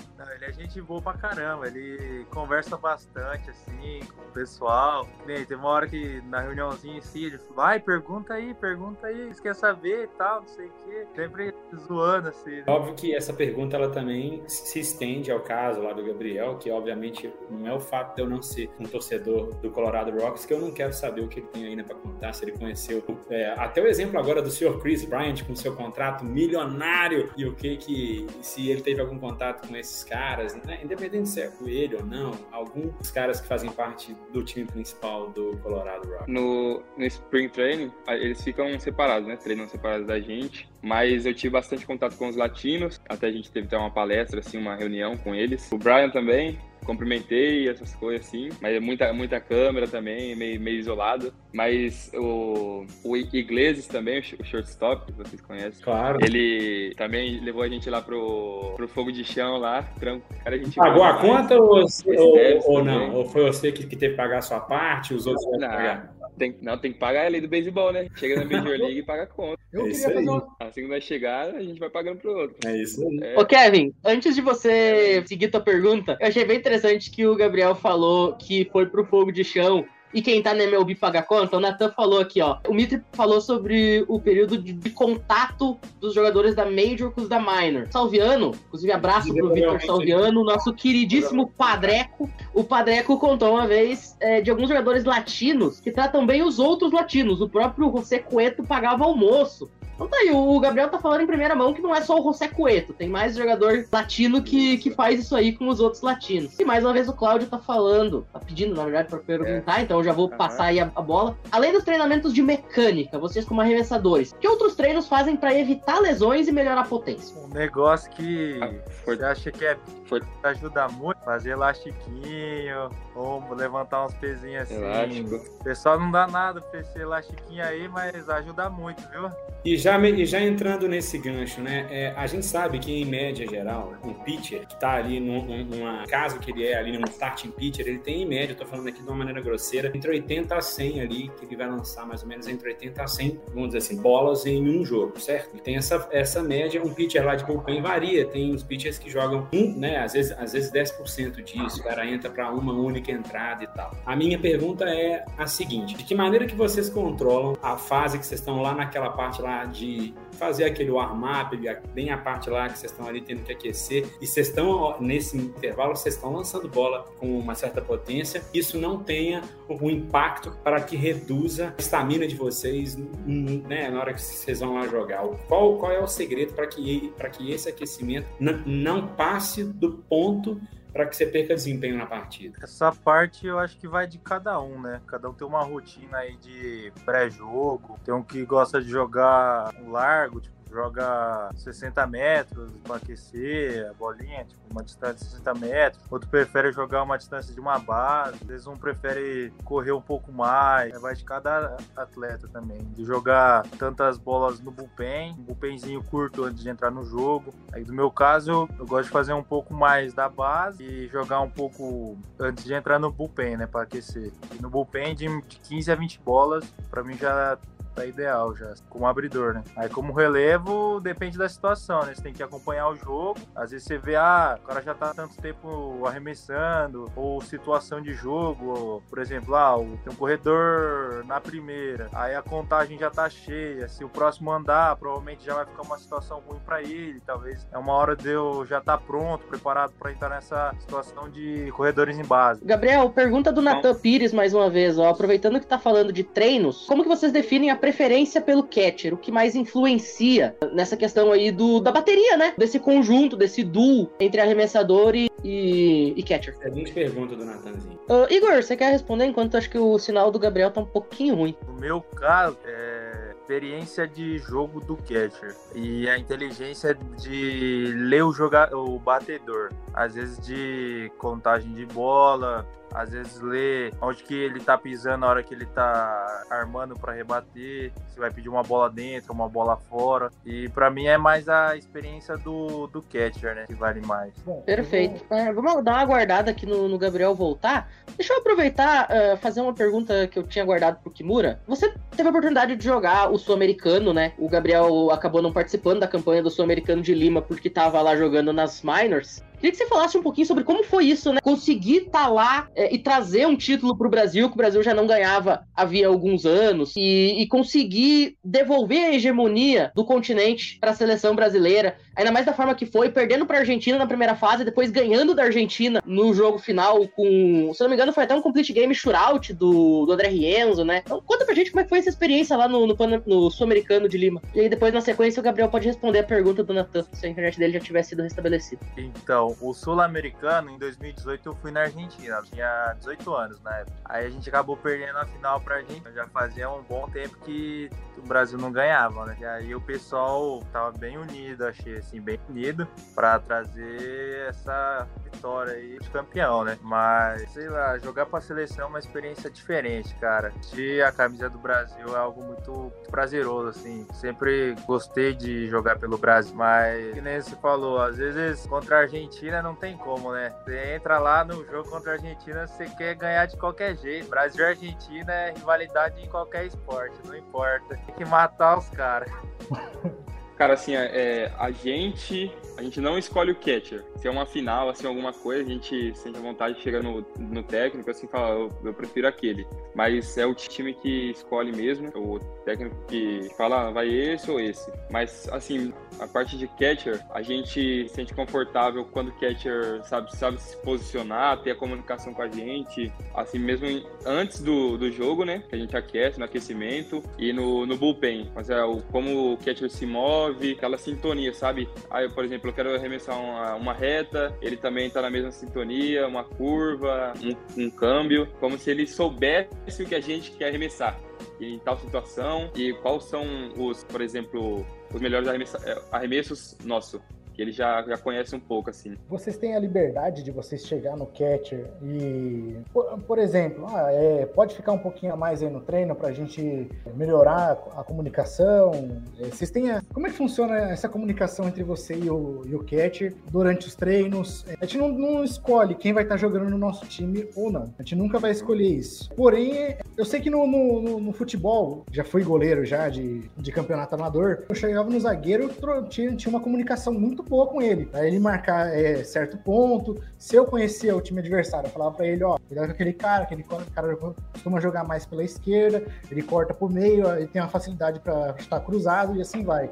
Ele é gente boa pra caramba. Ele conversa bastante, assim, com o pessoal. Nem, tem uma hora que na reuniãozinha em si, ele vai, pergunta aí, pergunta aí, você quer saber e tal, não sei o quê. Sempre zoando, assim. Óbvio que essa pergunta ela também se estende ao caso lá do Gabriel, que obviamente não é o fato de eu não ser um torcedor do Colorado Rocks, que eu não quero saber o que ele tem ainda para contar, se ele conheceu. É, até o exemplo agora do senhor Chris Bryant com seu contrato milionário e o que que, se ele teve algum contato com esses caras, né? independente se é com ele ou não, alguns caras que fazem parte do time principal do Colorado Rocks. No, no Spring Training, eles ficam separados, né? Treinam separados da gente. Mas eu tive bastante contato com os latinos. Até a gente teve até uma palestra, assim, uma reunião com eles. O Brian também. Cumprimentei essas coisas assim, mas é muita, muita câmera também, meio, meio isolado. Mas o, o Iglesias também, o sh- o shortstop, que vocês conhecem, Claro. ele também levou a gente lá pro, pro fogo de chão lá. Tran- Cara, a gente Pagou a conta ou, ou, ou não? Ou foi você que, que teve que pagar a sua parte, os outros pagar? Não, tem, não, tem que pagar a lei do beisebol, né? Chega na Major League e paga a conta. Eu É isso queria fazer aí. uma. Assim que vai chegar, a gente vai pagando pro outro. É isso aí. É, Ô, Kevin, antes de você seguir tua pergunta, eu achei bem interessante que o Gabriel falou que foi pro fogo de chão e quem tá na MLB paga a conta. O Nathan falou aqui, ó. O Mitri falou sobre o período de, de contato dos jogadores da Major com os da Minor. Salviano, inclusive abraço pro Vitor Salviano, nosso queridíssimo Padreco. O Padreco contou uma vez é, de alguns jogadores latinos que tratam bem os outros latinos. O próprio José Cueto pagava almoço. Então tá aí, o Gabriel tá falando em primeira mão que não é só o José Cueto, tem mais jogador latino que, que faz isso aí com os outros latinos. E mais uma vez o Cláudio tá falando, tá pedindo, na verdade, pra perguntar, então eu já vou Aham. passar aí a, a bola. Além dos treinamentos de mecânica, vocês como arremessadores, que outros treinos fazem pra evitar lesões e melhorar a potência? Um negócio que Ah, for- você acha que é for- ajuda muito, fazer elastiquinho, ou levantar uns pezinhos assim. Elástico. O pessoal não dá nada pra esse elastiquinho aí, mas ajuda muito, viu? E já, já entrando nesse gancho, né? é, a gente sabe que, em média geral, um pitcher que tá ali num, num- numa caso que ele é ali num starting pitcher, ele tem em média, eu tô falando aqui de uma maneira grosseira, entre 80 a 100 ali, que ele vai lançar mais ou menos entre 80 a 100, vamos dizer assim, bolas em um jogo, certo? Ele tem essa, essa média, um pitcher lá de bullpen varia, tem os pitchers que jogam um, né? Às vezes, às vezes 10% disso, o cara entra para uma única entrada e tal. A minha pergunta é a seguinte: de que maneira que vocês controlam a fase que vocês estão lá naquela parte lá de fazer aquele warm-up, bem a parte lá que vocês estão ali tendo que aquecer, e vocês estão, nesse intervalo, vocês estão lançando bola com uma certa potência, isso não tenha um impacto para que reduza a estamina de vocês né, na hora que vocês vão lá jogar. Qual, qual é o segredo para que, para que esse aquecimento não passe do ponto para que você perca desempenho na partida? Essa parte eu acho que vai de cada um, né? Cada um tem uma rotina aí de pré-jogo. Tem um que gosta de jogar um largo, tipo, joga 60 metros para aquecer a bolinha, tipo, uma distância de 60 metros. Outro prefere jogar uma distância de uma base. Às vezes um prefere correr um pouco mais. É, Vai de cada atleta também. De jogar tantas bolas no bullpen, um bullpenzinho curto antes de entrar no jogo. Aí, no meu caso, eu gosto de fazer um pouco mais da base e jogar um pouco antes de entrar no bullpen, né, para aquecer. E no bullpen, de 15 a 20 bolas, para mim já tá ideal já, como abridor, né? Aí como relevo, depende da situação, né? Você tem que acompanhar o jogo. Às vezes você vê, ah, o cara já tá tanto tempo arremessando, ou situação de jogo, ou, por exemplo, ah, o- tem um corredor na primeira, aí a contagem já tá cheia. Se o próximo andar, provavelmente já vai ficar uma situação ruim para ele. Talvez é uma hora de eu já estar pronto, preparado para entrar nessa situação de corredores em base. Gabriel, pergunta do Natan Pires mais uma vez, ó. Aproveitando que tá falando de treinos, como que vocês definem a preferência pelo catcher? O que mais influencia nessa questão aí do, da bateria, né? Desse conjunto, desse duo entre arremessador e, e, e catcher. Excelente pergunta do Natanzinho. Ô, Igor, você quer responder enquanto acho que o sinal do Gabriel tá um pouquinho ruim? No meu caso, é experiência de jogo do catcher e a inteligência de ler o jogador, o batedor, às vezes de contagem de bola, às vezes ler onde que ele tá pisando na hora que ele tá armando para rebater, se vai pedir uma bola dentro, uma bola fora. E para mim é mais a experiência do, do catcher, né, que vale mais. Bom, Perfeito. É, vamos dar uma guardada aqui no, no Gabriel voltar. Deixa eu aproveitar uh, fazer uma pergunta que eu tinha guardado pro Kimura. Você teve a oportunidade de jogar o Sul-Americano, né? O Gabriel acabou não participando da campanha do Sul-Americano de Lima porque tava lá jogando nas minors. Queria que você falasse um pouquinho sobre como foi isso, né? Conseguir estar lá é, e trazer um título para o Brasil, que o Brasil já não ganhava havia alguns anos, e, e conseguir devolver a hegemonia do continente para a seleção brasileira, ainda mais da forma que foi, perdendo para Argentina na primeira fase, depois ganhando da Argentina no jogo final com, se não me engano, foi até um complete game shootout do, do André Rienzo, né? Então conta pra gente como é que foi essa experiência lá no, no, no Sul-Americano de Lima. E aí depois, na sequência, o Gabriel pode responder a pergunta do Natan, se a internet dele já tivesse sido restabelecida. Então, o Sul-Americano, em 2018, eu fui na Argentina. Eu tinha 18 anos na época. Aí a gente acabou perdendo a final pra gente. Já fazia um bom tempo que o Brasil não ganhava, né? E aí o pessoal tava bem unido, achei assim, bem unido pra trazer essa vitória aí de campeão, né? Mas, sei lá, jogar pra seleção é uma experiência diferente, cara. Vestir a camisa do Brasil é algo muito prazeroso, assim. Sempre gostei de jogar pelo Brasil, mas, que nem você falou, às vezes contra a Argentina não tem como, né? Você entra lá no jogo contra a Argentina, você quer ganhar de qualquer jeito. Brasil e Argentina é rivalidade em qualquer esporte, não importa. Tem que matar os caras. <laughs> Cara, assim, é, a gente a gente não escolhe o catcher. Se é uma final, assim, alguma coisa, a gente sente a vontade de chegar no, no técnico, assim, fala, eu, eu prefiro aquele. Mas é o time que escolhe mesmo, é o técnico que fala, ah, vai esse ou esse. Mas, assim, a parte de catcher, a gente se sente confortável quando o catcher sabe, sabe se posicionar, ter a comunicação com a gente, assim, mesmo antes do, do jogo, né, que a gente aquece, no aquecimento, e no, no bullpen. Mas é o, como o catcher se move, aquela sintonia, sabe? Aí, por exemplo, eu quero arremessar uma, uma reta, ele também tá na mesma sintonia, uma curva, um, um câmbio, como se ele soubesse o que a gente quer arremessar em tal situação e quais são os, por exemplo, os melhores eh, arremessos nossos, que ele já, já conhece um pouco, assim. Vocês têm a liberdade de vocês chegar no catcher e, por, por exemplo, ah, é, pode ficar um pouquinho a mais aí no treino pra gente melhorar a comunicação. É, Vocês têm a, como é que funciona essa comunicação entre você e o, e o catcher durante os treinos? A gente não, não escolhe quem vai estar jogando no nosso time ou não. A gente nunca vai escolher isso. Porém, eu sei que no, no, no- no futebol, já fui goleiro já de, de campeonato amador, eu chegava no zagueiro, tinha, tinha uma comunicação muito boa com ele. Pra ele marcar é, certo ponto. Se eu conhecia o time adversário, eu falava pra ele, ó, cuidado com aquele cara, aquele cara costuma jogar mais pela esquerda, ele corta pro meio, ele tem uma facilidade pra estar cruzado e assim vai.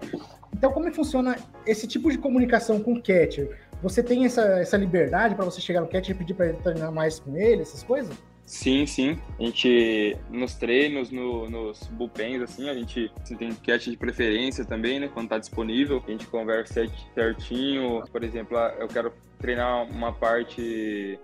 Então, como funciona esse tipo de comunicação com o catcher? Você tem essa, essa liberdade pra você chegar no catcher e pedir pra ele treinar mais com ele, essas coisas? Sim, sim. A gente, nos treinos, no- nos bullpens, assim, a gente tem catch de preferência também, né? Quando tá disponível, a gente conversa cert- certinho. Por exemplo, ah, eu quero treinar uma parte,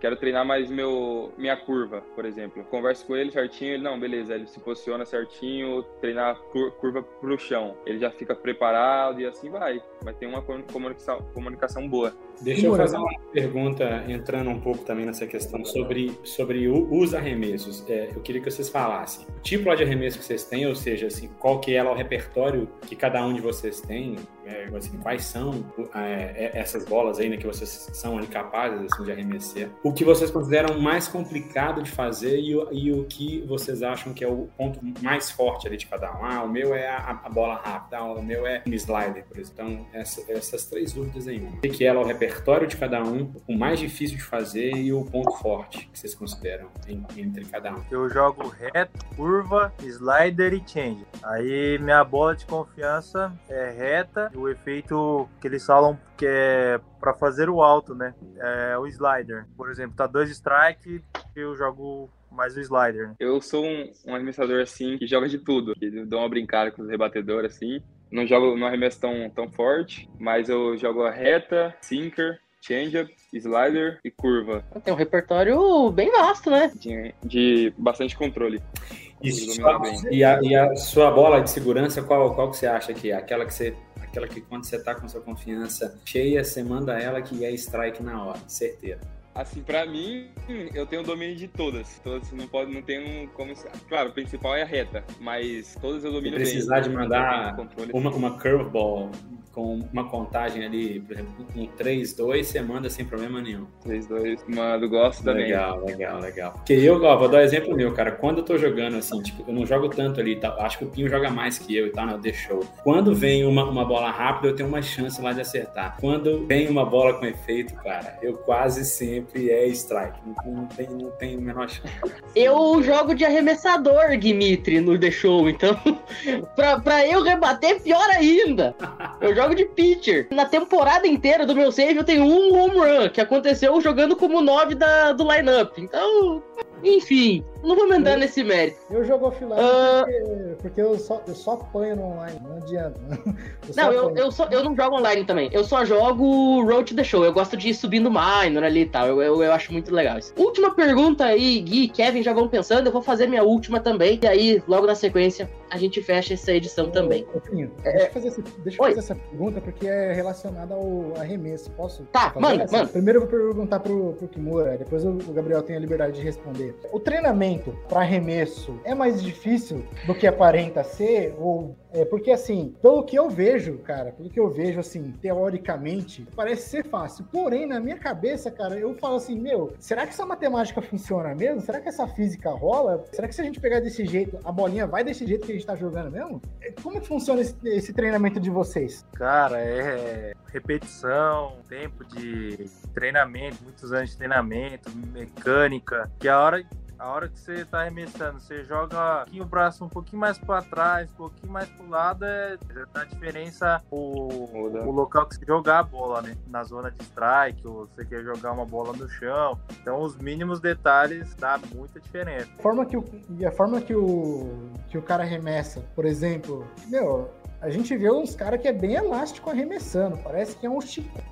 quero treinar mais meu minha curva, por exemplo. Converso com ele certinho, ele não, beleza, ele se posiciona certinho, treinar curva pro chão. Ele já fica preparado e assim vai. Vai ter uma com- comunicação, comunicação boa. Deixa eu fazer uma pergunta, entrando um pouco também nessa questão sobre, sobre os arremessos. É, eu queria que vocês falassem o tipo de arremesso que vocês têm, ou seja, assim, qual que é o repertório que cada um de vocês tem, é, assim, quais são é, é, essas bolas aí né, que vocês são ali capazes assim, de arremesser. O que vocês consideram mais complicado de fazer e e o que vocês acham que é o ponto mais forte ali de cada um. Ah, o meu é a, a bola rápida, ah, o meu é um slider, por exemplo. Então, essa- essas três dúvidas em uma. O que é lá o repertório de cada um, o mais difícil de fazer e o ponto forte que vocês consideram em- entre cada um. Eu jogo reto, curva, slider e change. Aí minha bola de confiança é reta. O efeito que eles falam que é pra fazer o alto, né? É o slider. Por exemplo, tá dois strike, eu jogo mais o slider. né? Eu sou um, um arremessador assim que joga de tudo. Que dou uma brincada com os rebatedores assim. Não jogo não arremesso tão, tão forte, mas eu jogo a reta, sinker, changeup, slider e curva. Tem um repertório bem vasto, né? De, de bastante controle. E, sua- e a, e a sua bola de segurança, qual, qual que você acha que é? Aquela que você. Aquela que quando você tá com sua confiança cheia, você manda ela que é strike na hora, certeiro. Assim, pra mim, eu tenho domínio de todas. Todas não pode, não tenho como. Claro, o principal é a reta, mas todas eu Se domino precisar bem. de mandar uma, uma curveball, com uma contagem ali, por exemplo, um 3-2, você manda sem problema nenhum. 3-2, mando, gosto também. Legal, legal, legal. Porque eu, ó, vou dar um exemplo meu, cara. Quando eu tô jogando assim, tipo, eu não jogo tanto ali, tá? acho que o Pinho joga mais que eu e tal, né? The Show. Quando vem uma, uma bola rápida, eu tenho uma chance lá de acertar. Quando vem uma bola com efeito, cara, eu quase sempre é strike. Não, não tem, não tem a menor chance. Eu jogo de arremessador, Dimitri, no The Show, então <laughs> pra, pra eu rebater, pior ainda. Eu jogo de pitcher. Na temporada inteira do meu save, eu tenho um home run, que aconteceu jogando como 9 da, do lineup. Então, enfim, não vou mandar nesse mérito. Eu jogo offline Ah. porque, porque eu, só, eu só apanho no online, não adianta. <laughs> Eu Não, eu, eu, só, eu não jogo online também. Eu só jogo Road to the Show. Eu gosto de ir subindo minor ali e tal. Eu, eu, eu acho muito legal isso. Última pergunta aí, Gui, Kevin, já vão pensando. Eu vou fazer minha última também. E aí, logo na sequência, a gente fecha essa edição também. Ô, Pinho, deixa eu fazer, essa, deixa eu fazer essa pergunta porque é relacionada ao arremesso. Posso? Tá, manda, manda. Primeiro eu vou perguntar pro, pro Kimura, depois o Gabriel tem a liberdade de responder. O treinamento para arremesso é mais difícil do que aparenta ser? Ou é porque assim, pelo que eu vejo, cara, pelo que eu vejo assim, teoricamente, parece ser fácil. Porém, na minha cabeça, cara, eu falo assim, meu, será que essa matemática funciona mesmo? Será que essa física rola? Será que se a gente pegar desse jeito, a bolinha vai desse jeito que a gente tá jogando mesmo? É, Como que funciona esse, esse treinamento de vocês? Cara, é repetição, tempo de treinamento, muitos anos de treinamento, mecânica, que a hora, a hora que você tá arremessando, você joga um o braço um pouquinho mais para trás, um pouquinho mais pro lado, é, a diferença o, Muda. o local que você jogar a bola, né? Na zona de strike, ou você quer jogar uma bola no chão. Então os mínimos detalhes dá muita diferença. A forma que o, e a forma que o, que o cara arremessa, por exemplo, meu, a gente vê uns caras que é bem elástico arremessando. Parece que é um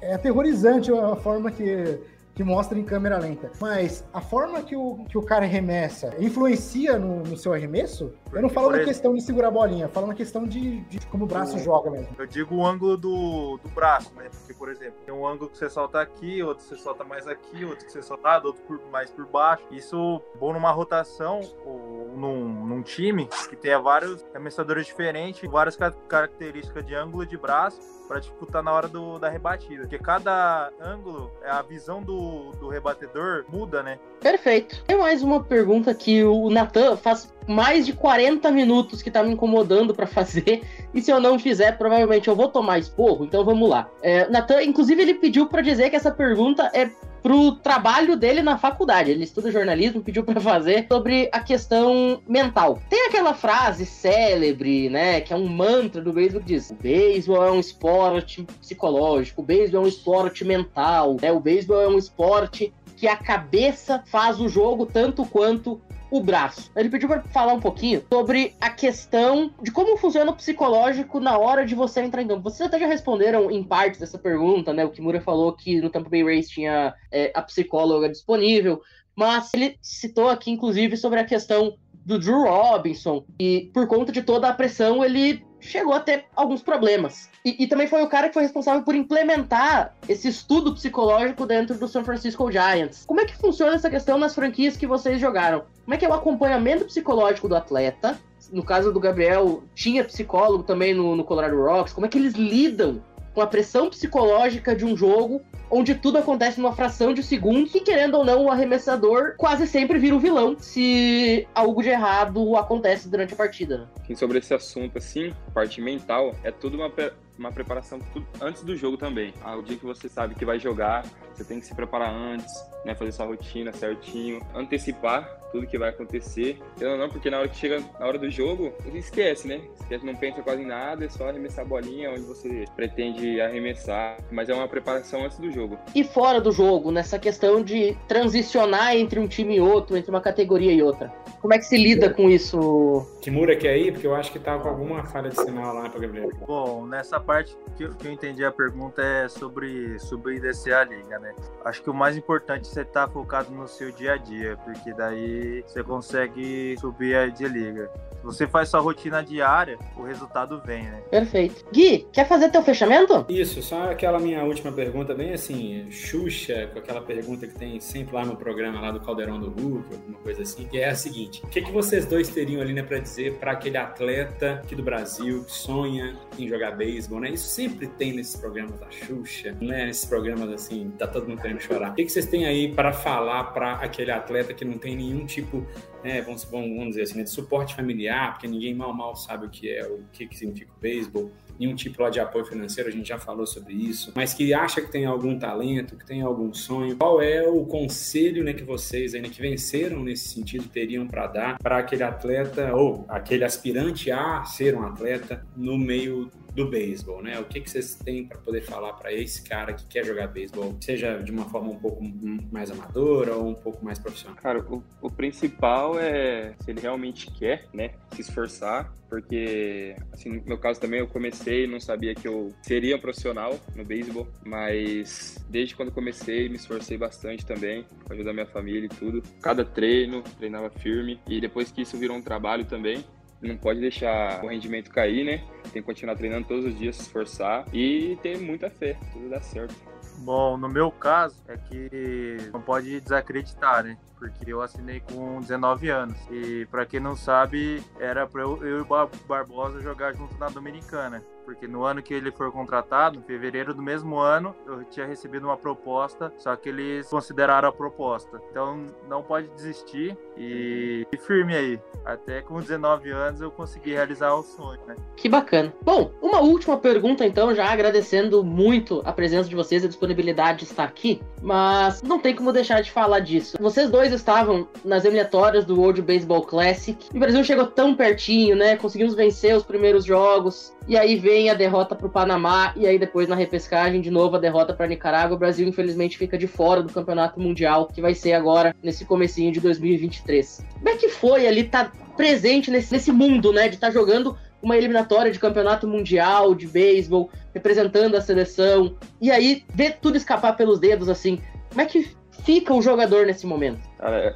é aterrorizante a forma que, que mostra em câmera lenta. Mas a forma que o, que o cara arremessa influencia no, no seu arremesso? Eu não falo na exemplo- questão de segurar a bolinha, eu falo na questão de, de como o braço joga mesmo. Eu digo o ângulo do, do braço, né? Porque, por exemplo, tem um ângulo que você solta aqui, outro que você solta mais aqui, outro que você solta outro por- mais por baixo. Isso bom numa rotação ou num, num time que tenha vários arremessadores diferentes, várias ca- características de ângulo de braço para disputar na hora do, da rebatida. Porque cada ângulo, a visão do, do rebatedor muda, né? Perfeito. Tem mais uma pergunta que o Natan faz mais de 40 minutos que tá me incomodando pra fazer. E se eu não fizer, provavelmente eu vou tomar esporro. Então vamos lá. É, Natan, inclusive, ele pediu pra dizer que essa pergunta é pro trabalho dele na faculdade. Ele estuda jornalismo, pediu pra fazer sobre a questão mental. Tem aquela frase célebre, né, que é um mantra do beisebol que diz: "O beisebol é um esporte psicológico, o beisebol é um esporte mental, né? O beisebol é um esporte que a cabeça faz o jogo tanto quanto o braço. Ele pediu para falar um pouquinho sobre a questão de como funciona o psicológico na hora de você entrar em campo. Vocês até já responderam em parte dessa pergunta, né? O Kimura falou que no Tampa Bay Rays tinha é, a psicóloga disponível, mas ele citou aqui, inclusive, sobre a questão do Drew Robinson e por conta de toda a pressão ele chegou a ter alguns problemas. E, e também foi o cara que foi responsável por implementar esse estudo psicológico dentro do San Francisco Giants. Como é que funciona essa questão nas franquias que vocês jogaram? Como é que é o acompanhamento psicológico do atleta? No caso do Gabriel, tinha psicólogo também no, no Colorado Rocks. Como é que eles lidam com a pressão psicológica de um jogo onde tudo acontece numa fração de segundos e, querendo ou não, o arremessador quase sempre vira o vilão se algo de errado acontece durante a partida. né? E sobre esse assunto, assim, parte mental, é tudo uma, uma preparação antes do jogo também. Ah, o dia que você sabe que vai jogar, você tem que se preparar antes, né? Fazer sua rotina certinho, antecipar tudo que vai acontecer. Eu não, porque na hora que chega na hora do jogo, ele esquece, né? Esquece, não pensa quase em nada, é só arremessar a bolinha onde você pretende arremessar. Mas é uma preparação antes do jogo. E fora do jogo, nessa questão de transicionar entre um time e outro, entre uma categoria e outra. Como é que se lida com isso? Kimura quer ir? Porque eu acho que tá com alguma falha de sinal lá para Gabriel. Bom, nessa parte que eu, que eu entendi a pergunta é sobre subir e descer a liga, né? Acho que o mais importante é você estar focado no seu dia a dia, porque daí aí você consegue subir a de liga. Se você faz sua rotina diária, o resultado vem, né? Perfeito. Gui, quer fazer teu fechamento? Isso, só aquela minha última pergunta, bem assim, Xuxa, com aquela pergunta que tem sempre lá no programa lá do Caldeirão do Hulk, alguma coisa assim, que é a seguinte: o que, que vocês dois teriam ali, né, pra dizer para aquele atleta aqui do Brasil que sonha em jogar beisebol, né? Isso sempre tem nesses programas da Xuxa, né? Nesses programas assim, tá todo mundo querendo chorar. O que, que vocês têm aí para falar para aquele atleta que não tem nenhum tipo né, vamos, vamos dizer assim, né, de suporte familiar, porque ninguém mal mal sabe o que é, o que, que significa o beisebol, nenhum tipo lá de apoio financeiro, a gente já falou sobre isso, mas que acha que tem algum talento, que tem algum sonho, qual é o conselho né, que vocês ainda que venceram nesse sentido teriam para dar para aquele atleta ou aquele aspirante a ser um atleta no meio do beisebol, né? O que, que vocês têm para poder falar para esse cara que quer jogar beisebol, seja de uma forma um pouco mais amadora ou um pouco mais profissional? Cara, o, o principal é se ele realmente quer, né? Se esforçar, porque, assim, no meu caso também eu comecei, não sabia que eu seria um profissional no beisebol, mas desde quando comecei me esforcei bastante também para ajudar minha família e tudo. Cada treino, treinava firme e depois que isso virou um trabalho também, não pode deixar o rendimento cair, né? Tem que continuar treinando todos os dias, se esforçar e ter muita fé, tudo dá certo. Bom, no meu caso é que não pode desacreditar, né? Porque eu assinei com 19 anos. E para quem não sabe, era para eu, eu e o Barbosa jogar junto na Dominicana porque no ano que ele foi contratado, em fevereiro do mesmo ano, eu tinha recebido uma proposta, só que eles consideraram a proposta. Então não pode desistir e, e firme aí. Até com 19 anos eu consegui realizar o sonho, né? Que bacana. Bom, uma última pergunta então, já agradecendo muito a presença de vocês, a disponibilidade de estar aqui, mas não tem como deixar de falar disso. Vocês dois estavam nas eliminatórias do World Baseball Classic. E o Brasil chegou tão pertinho, né? Conseguimos vencer os primeiros jogos. E aí vem a derrota para o Panamá e aí depois na repescagem de novo a derrota para Nicarágua. O Brasil infelizmente fica de fora do Campeonato Mundial que vai ser agora nesse comecinho de 2023. Como é que foi ali estar tá presente nesse, nesse mundo, né, de estar tá jogando uma eliminatória de campeonato mundial de beisebol, representando a seleção, e aí ver tudo escapar pelos dedos assim. Como é que fica o jogador nesse momento?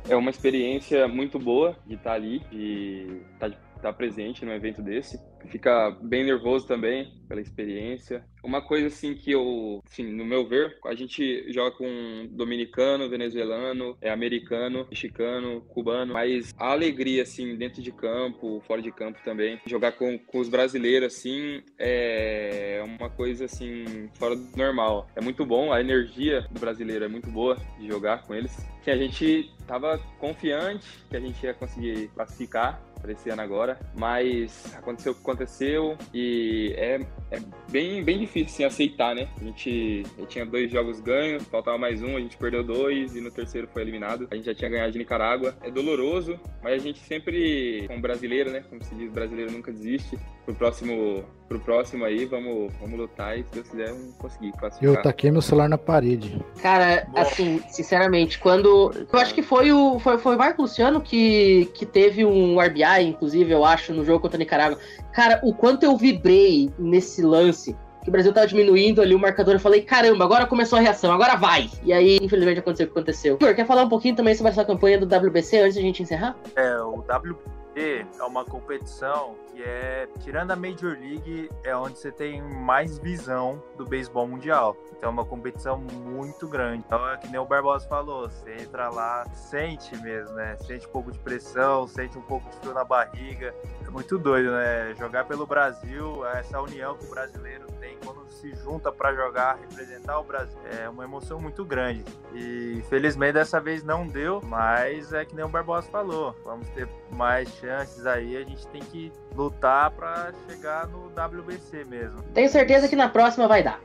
É uma experiência muito boa de estar tá ali, de estar estar presente num evento desse. Fica bem nervoso também pela experiência. Uma coisa assim que eu, assim, no meu ver, a gente joga com dominicano, venezuelano, é americano, mexicano, cubano, mas a alegria assim dentro de campo, fora de campo também, jogar com, com os brasileiros assim é uma coisa assim fora do normal. É muito bom, a energia do brasileiro é muito boa de jogar com eles. Que a gente tava confiante que a gente ia conseguir classificar para esse ano agora, mas aconteceu o que aconteceu e é, é bem, bem difícil assim, aceitar, né? A gente tinha dois jogos ganhos, faltava mais um, a gente perdeu dois e no terceiro foi eliminado. A gente já tinha ganhado de Nicarágua. É doloroso, mas a gente sempre, como brasileiro, né? Como se diz, brasileiro nunca desiste. Pro próximo, pro próximo aí, vamos, vamos lutar e se Deus quiser, vamos conseguir classificar. Eu taquei meu celular na parede. Cara, Boa. assim, sinceramente, quando. Eu acho que foi o, foi, foi o Marco Luciano que, que teve um RBI, inclusive, eu acho, no jogo contra a Nicarágua. Cara, o quanto eu vibrei nesse lance que o Brasil tava diminuindo ali o marcador. Eu falei, caramba, agora começou a reação, agora vai. E aí, infelizmente, aconteceu o que aconteceu. Igor, quer falar um pouquinho também sobre essa campanha do WBC antes de a gente encerrar? É, o WBC é uma competição que é, tirando a Major League, é onde você tem mais visão do beisebol mundial. Então é uma competição muito grande. Então é que nem o Barbosa falou, você entra lá, sente mesmo, né? Sente um pouco de pressão, sente um pouco de frio na barriga. É muito doido, né? Jogar pelo Brasil, essa união que o brasileiro se junta para jogar, representar o Brasil, é uma emoção muito grande. E felizmente dessa vez não deu, mas é que nem o Barbosa falou, vamos ter mais chances aí, a gente tem que lutar para chegar no WBC mesmo. Tenho certeza que na próxima vai dar.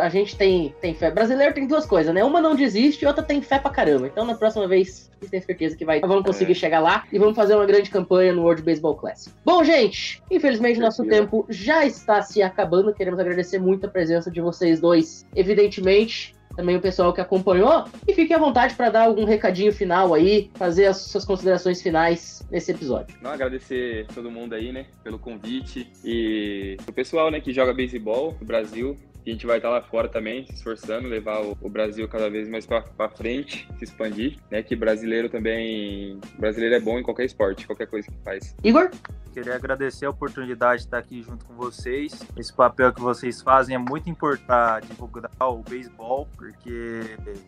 A gente tem, tem fé. Brasileiro tem duas coisas, né? Uma não desiste e outra tem fé pra caramba. Então na próxima vez tenho certeza que vai. Vamos conseguir é. chegar lá e vamos fazer uma grande campanha no World Baseball Classic. Bom, gente, infelizmente nosso tempo já está se acabando. Queremos agradecer muito a presença de vocês dois. Evidentemente, também o pessoal que acompanhou. E fique à vontade para dar algum recadinho final aí, fazer as suas considerações finais nesse episódio. Não, agradecer todo mundo aí, né, pelo convite e o pessoal, né, que joga beisebol no Brasil, a gente vai estar lá fora também, se esforçando, levar o, o Brasil cada vez mais para frente, se expandir, né? Que brasileiro também, brasileiro é bom em qualquer esporte, qualquer coisa que faz. Igor? Queria agradecer a oportunidade de estar aqui junto com vocês. Esse papel que vocês fazem é muito importante para divulgar o beisebol, porque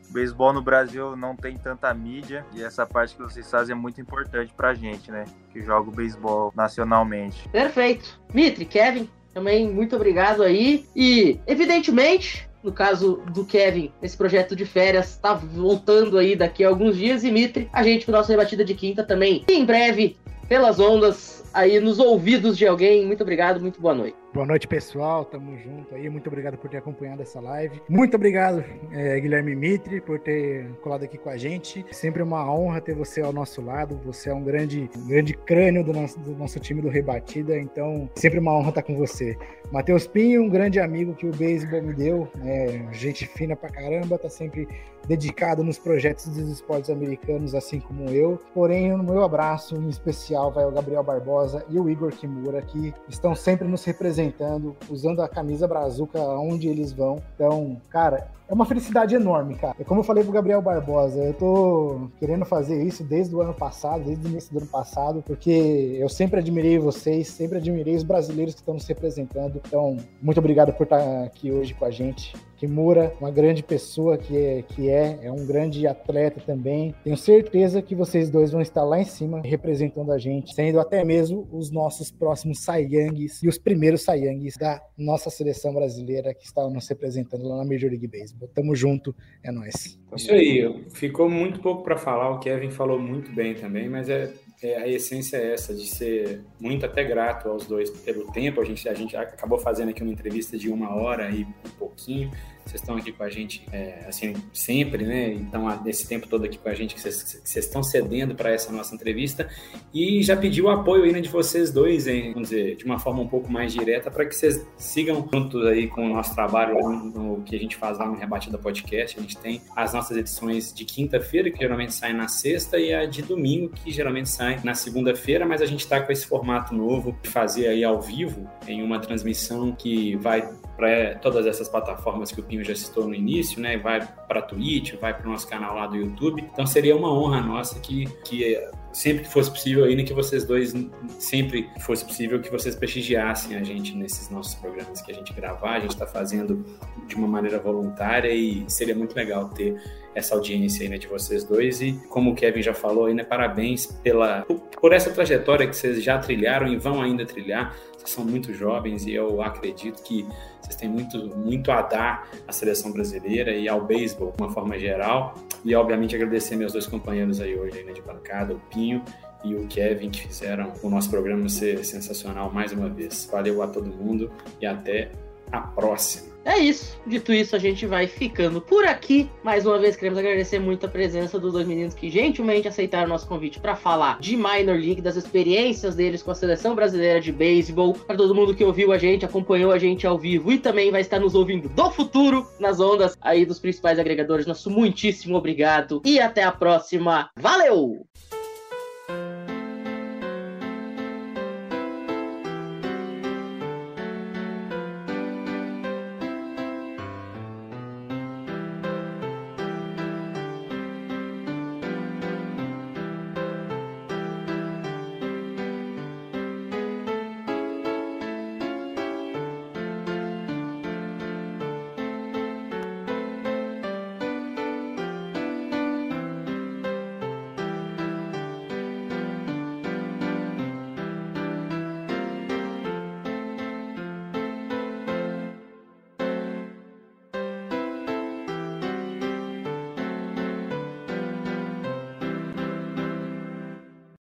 o beisebol no Brasil não tem tanta mídia e essa parte que vocês fazem é muito importante pra gente, né? Que joga o beisebol nacionalmente. Perfeito. Mitri, Kevin, também muito obrigado aí. E, evidentemente, no caso do Kevin, esse projeto de férias tá voltando aí daqui a alguns dias. E Mitri, a gente com nossa rebatida de quinta também, em breve, pelas ondas, aí nos ouvidos de alguém. Muito obrigado, muito boa noite. Boa noite, pessoal. Tamo junto aí. Muito obrigado por ter acompanhado essa live. Muito obrigado, é, Guilherme Mitri, por ter colado aqui com a gente. Sempre uma honra ter você ao nosso lado. Você é um grande, um grande crânio do nosso, do nosso time do Rebatida. Então, sempre uma honra estar com você. Matheus Pinho, um grande amigo que o beisebol me deu. É, gente fina pra caramba, tá sempre dedicado nos projetos dos esportes americanos, assim como eu. Porém, no meu abraço em especial vai o Gabriel Barbosa e o Igor Kimura, que estão sempre nos representando usando a camisa brazuca onde eles vão. Então, cara, é uma felicidade enorme, cara. É como eu falei pro Gabriel Barbosa, eu tô querendo fazer isso desde o ano passado, desde o início do ano passado, porque eu sempre admirei vocês, sempre admirei os brasileiros que estão nos representando. Então, muito obrigado por estar aqui hoje com a gente. Kimura, uma grande pessoa que é, que é, é um grande atleta também. Tenho certeza que vocês dois vão estar lá em cima representando a gente, sendo até mesmo os nossos próximos Saiyangis e os primeiros Saiyangis da nossa seleção brasileira que está nos representando lá na Major League Baseball. Tamo junto, é nóis. Isso aí, ficou muito pouco para falar, o Kevin falou muito bem também, mas é é, a essência é essa, de ser muito até grato aos dois pelo tempo. A gente, a gente acabou fazendo aqui uma entrevista de uma hora e um pouquinho. Vocês estão aqui com a gente, é, assim, sempre, né? Então, esse tempo todo aqui com a gente, que vocês, estão cedendo para essa nossa entrevista. E já pedi o apoio aí, né, de vocês dois, hein, vamos dizer, de uma forma um pouco mais direta, para que vocês sigam juntos aí com o nosso trabalho, no que a gente faz lá no Rebatida Podcast. A gente tem as nossas edições de quinta-feira, que geralmente saem na sexta, e a de domingo, que geralmente sai na segunda-feira, mas a gente está com esse formato novo de fazer aí ao vivo, em uma transmissão que vai para todas essas plataformas que o Pinho já citou no início, né? Vai para Twitch, vai para o nosso canal lá do YouTube. Então seria uma honra nossa que, que sempre que fosse possível, ainda que vocês dois, sempre fosse possível, que vocês prestigiassem a gente nesses nossos programas que a gente gravar. A gente está fazendo de uma maneira voluntária e seria muito legal ter essa audiência aí, né, de vocês dois. E como o Kevin já falou, ainda parabéns pela, por essa trajetória que vocês já trilharam e vão ainda trilhar. Vocês são muito jovens e eu acredito que vocês têm muito, muito a dar à seleção brasileira e ao beisebol de uma forma geral. E, obviamente, agradecer meus dois companheiros aí hoje né, de bancada, o Pinho e o Kevin, que fizeram o nosso programa ser sensacional mais uma vez. Valeu a todo mundo e até a próxima. É isso. Dito isso, a gente vai ficando por aqui. Mais uma vez, queremos agradecer muito a presença dos dois meninos que gentilmente aceitaram nosso convite para falar de Minor League, das experiências deles com a seleção brasileira de beisebol. Para todo mundo que ouviu a gente, acompanhou a gente ao vivo e também vai estar nos ouvindo do futuro nas ondas aí dos principais agregadores. Nosso muitíssimo obrigado e até a próxima. Valeu!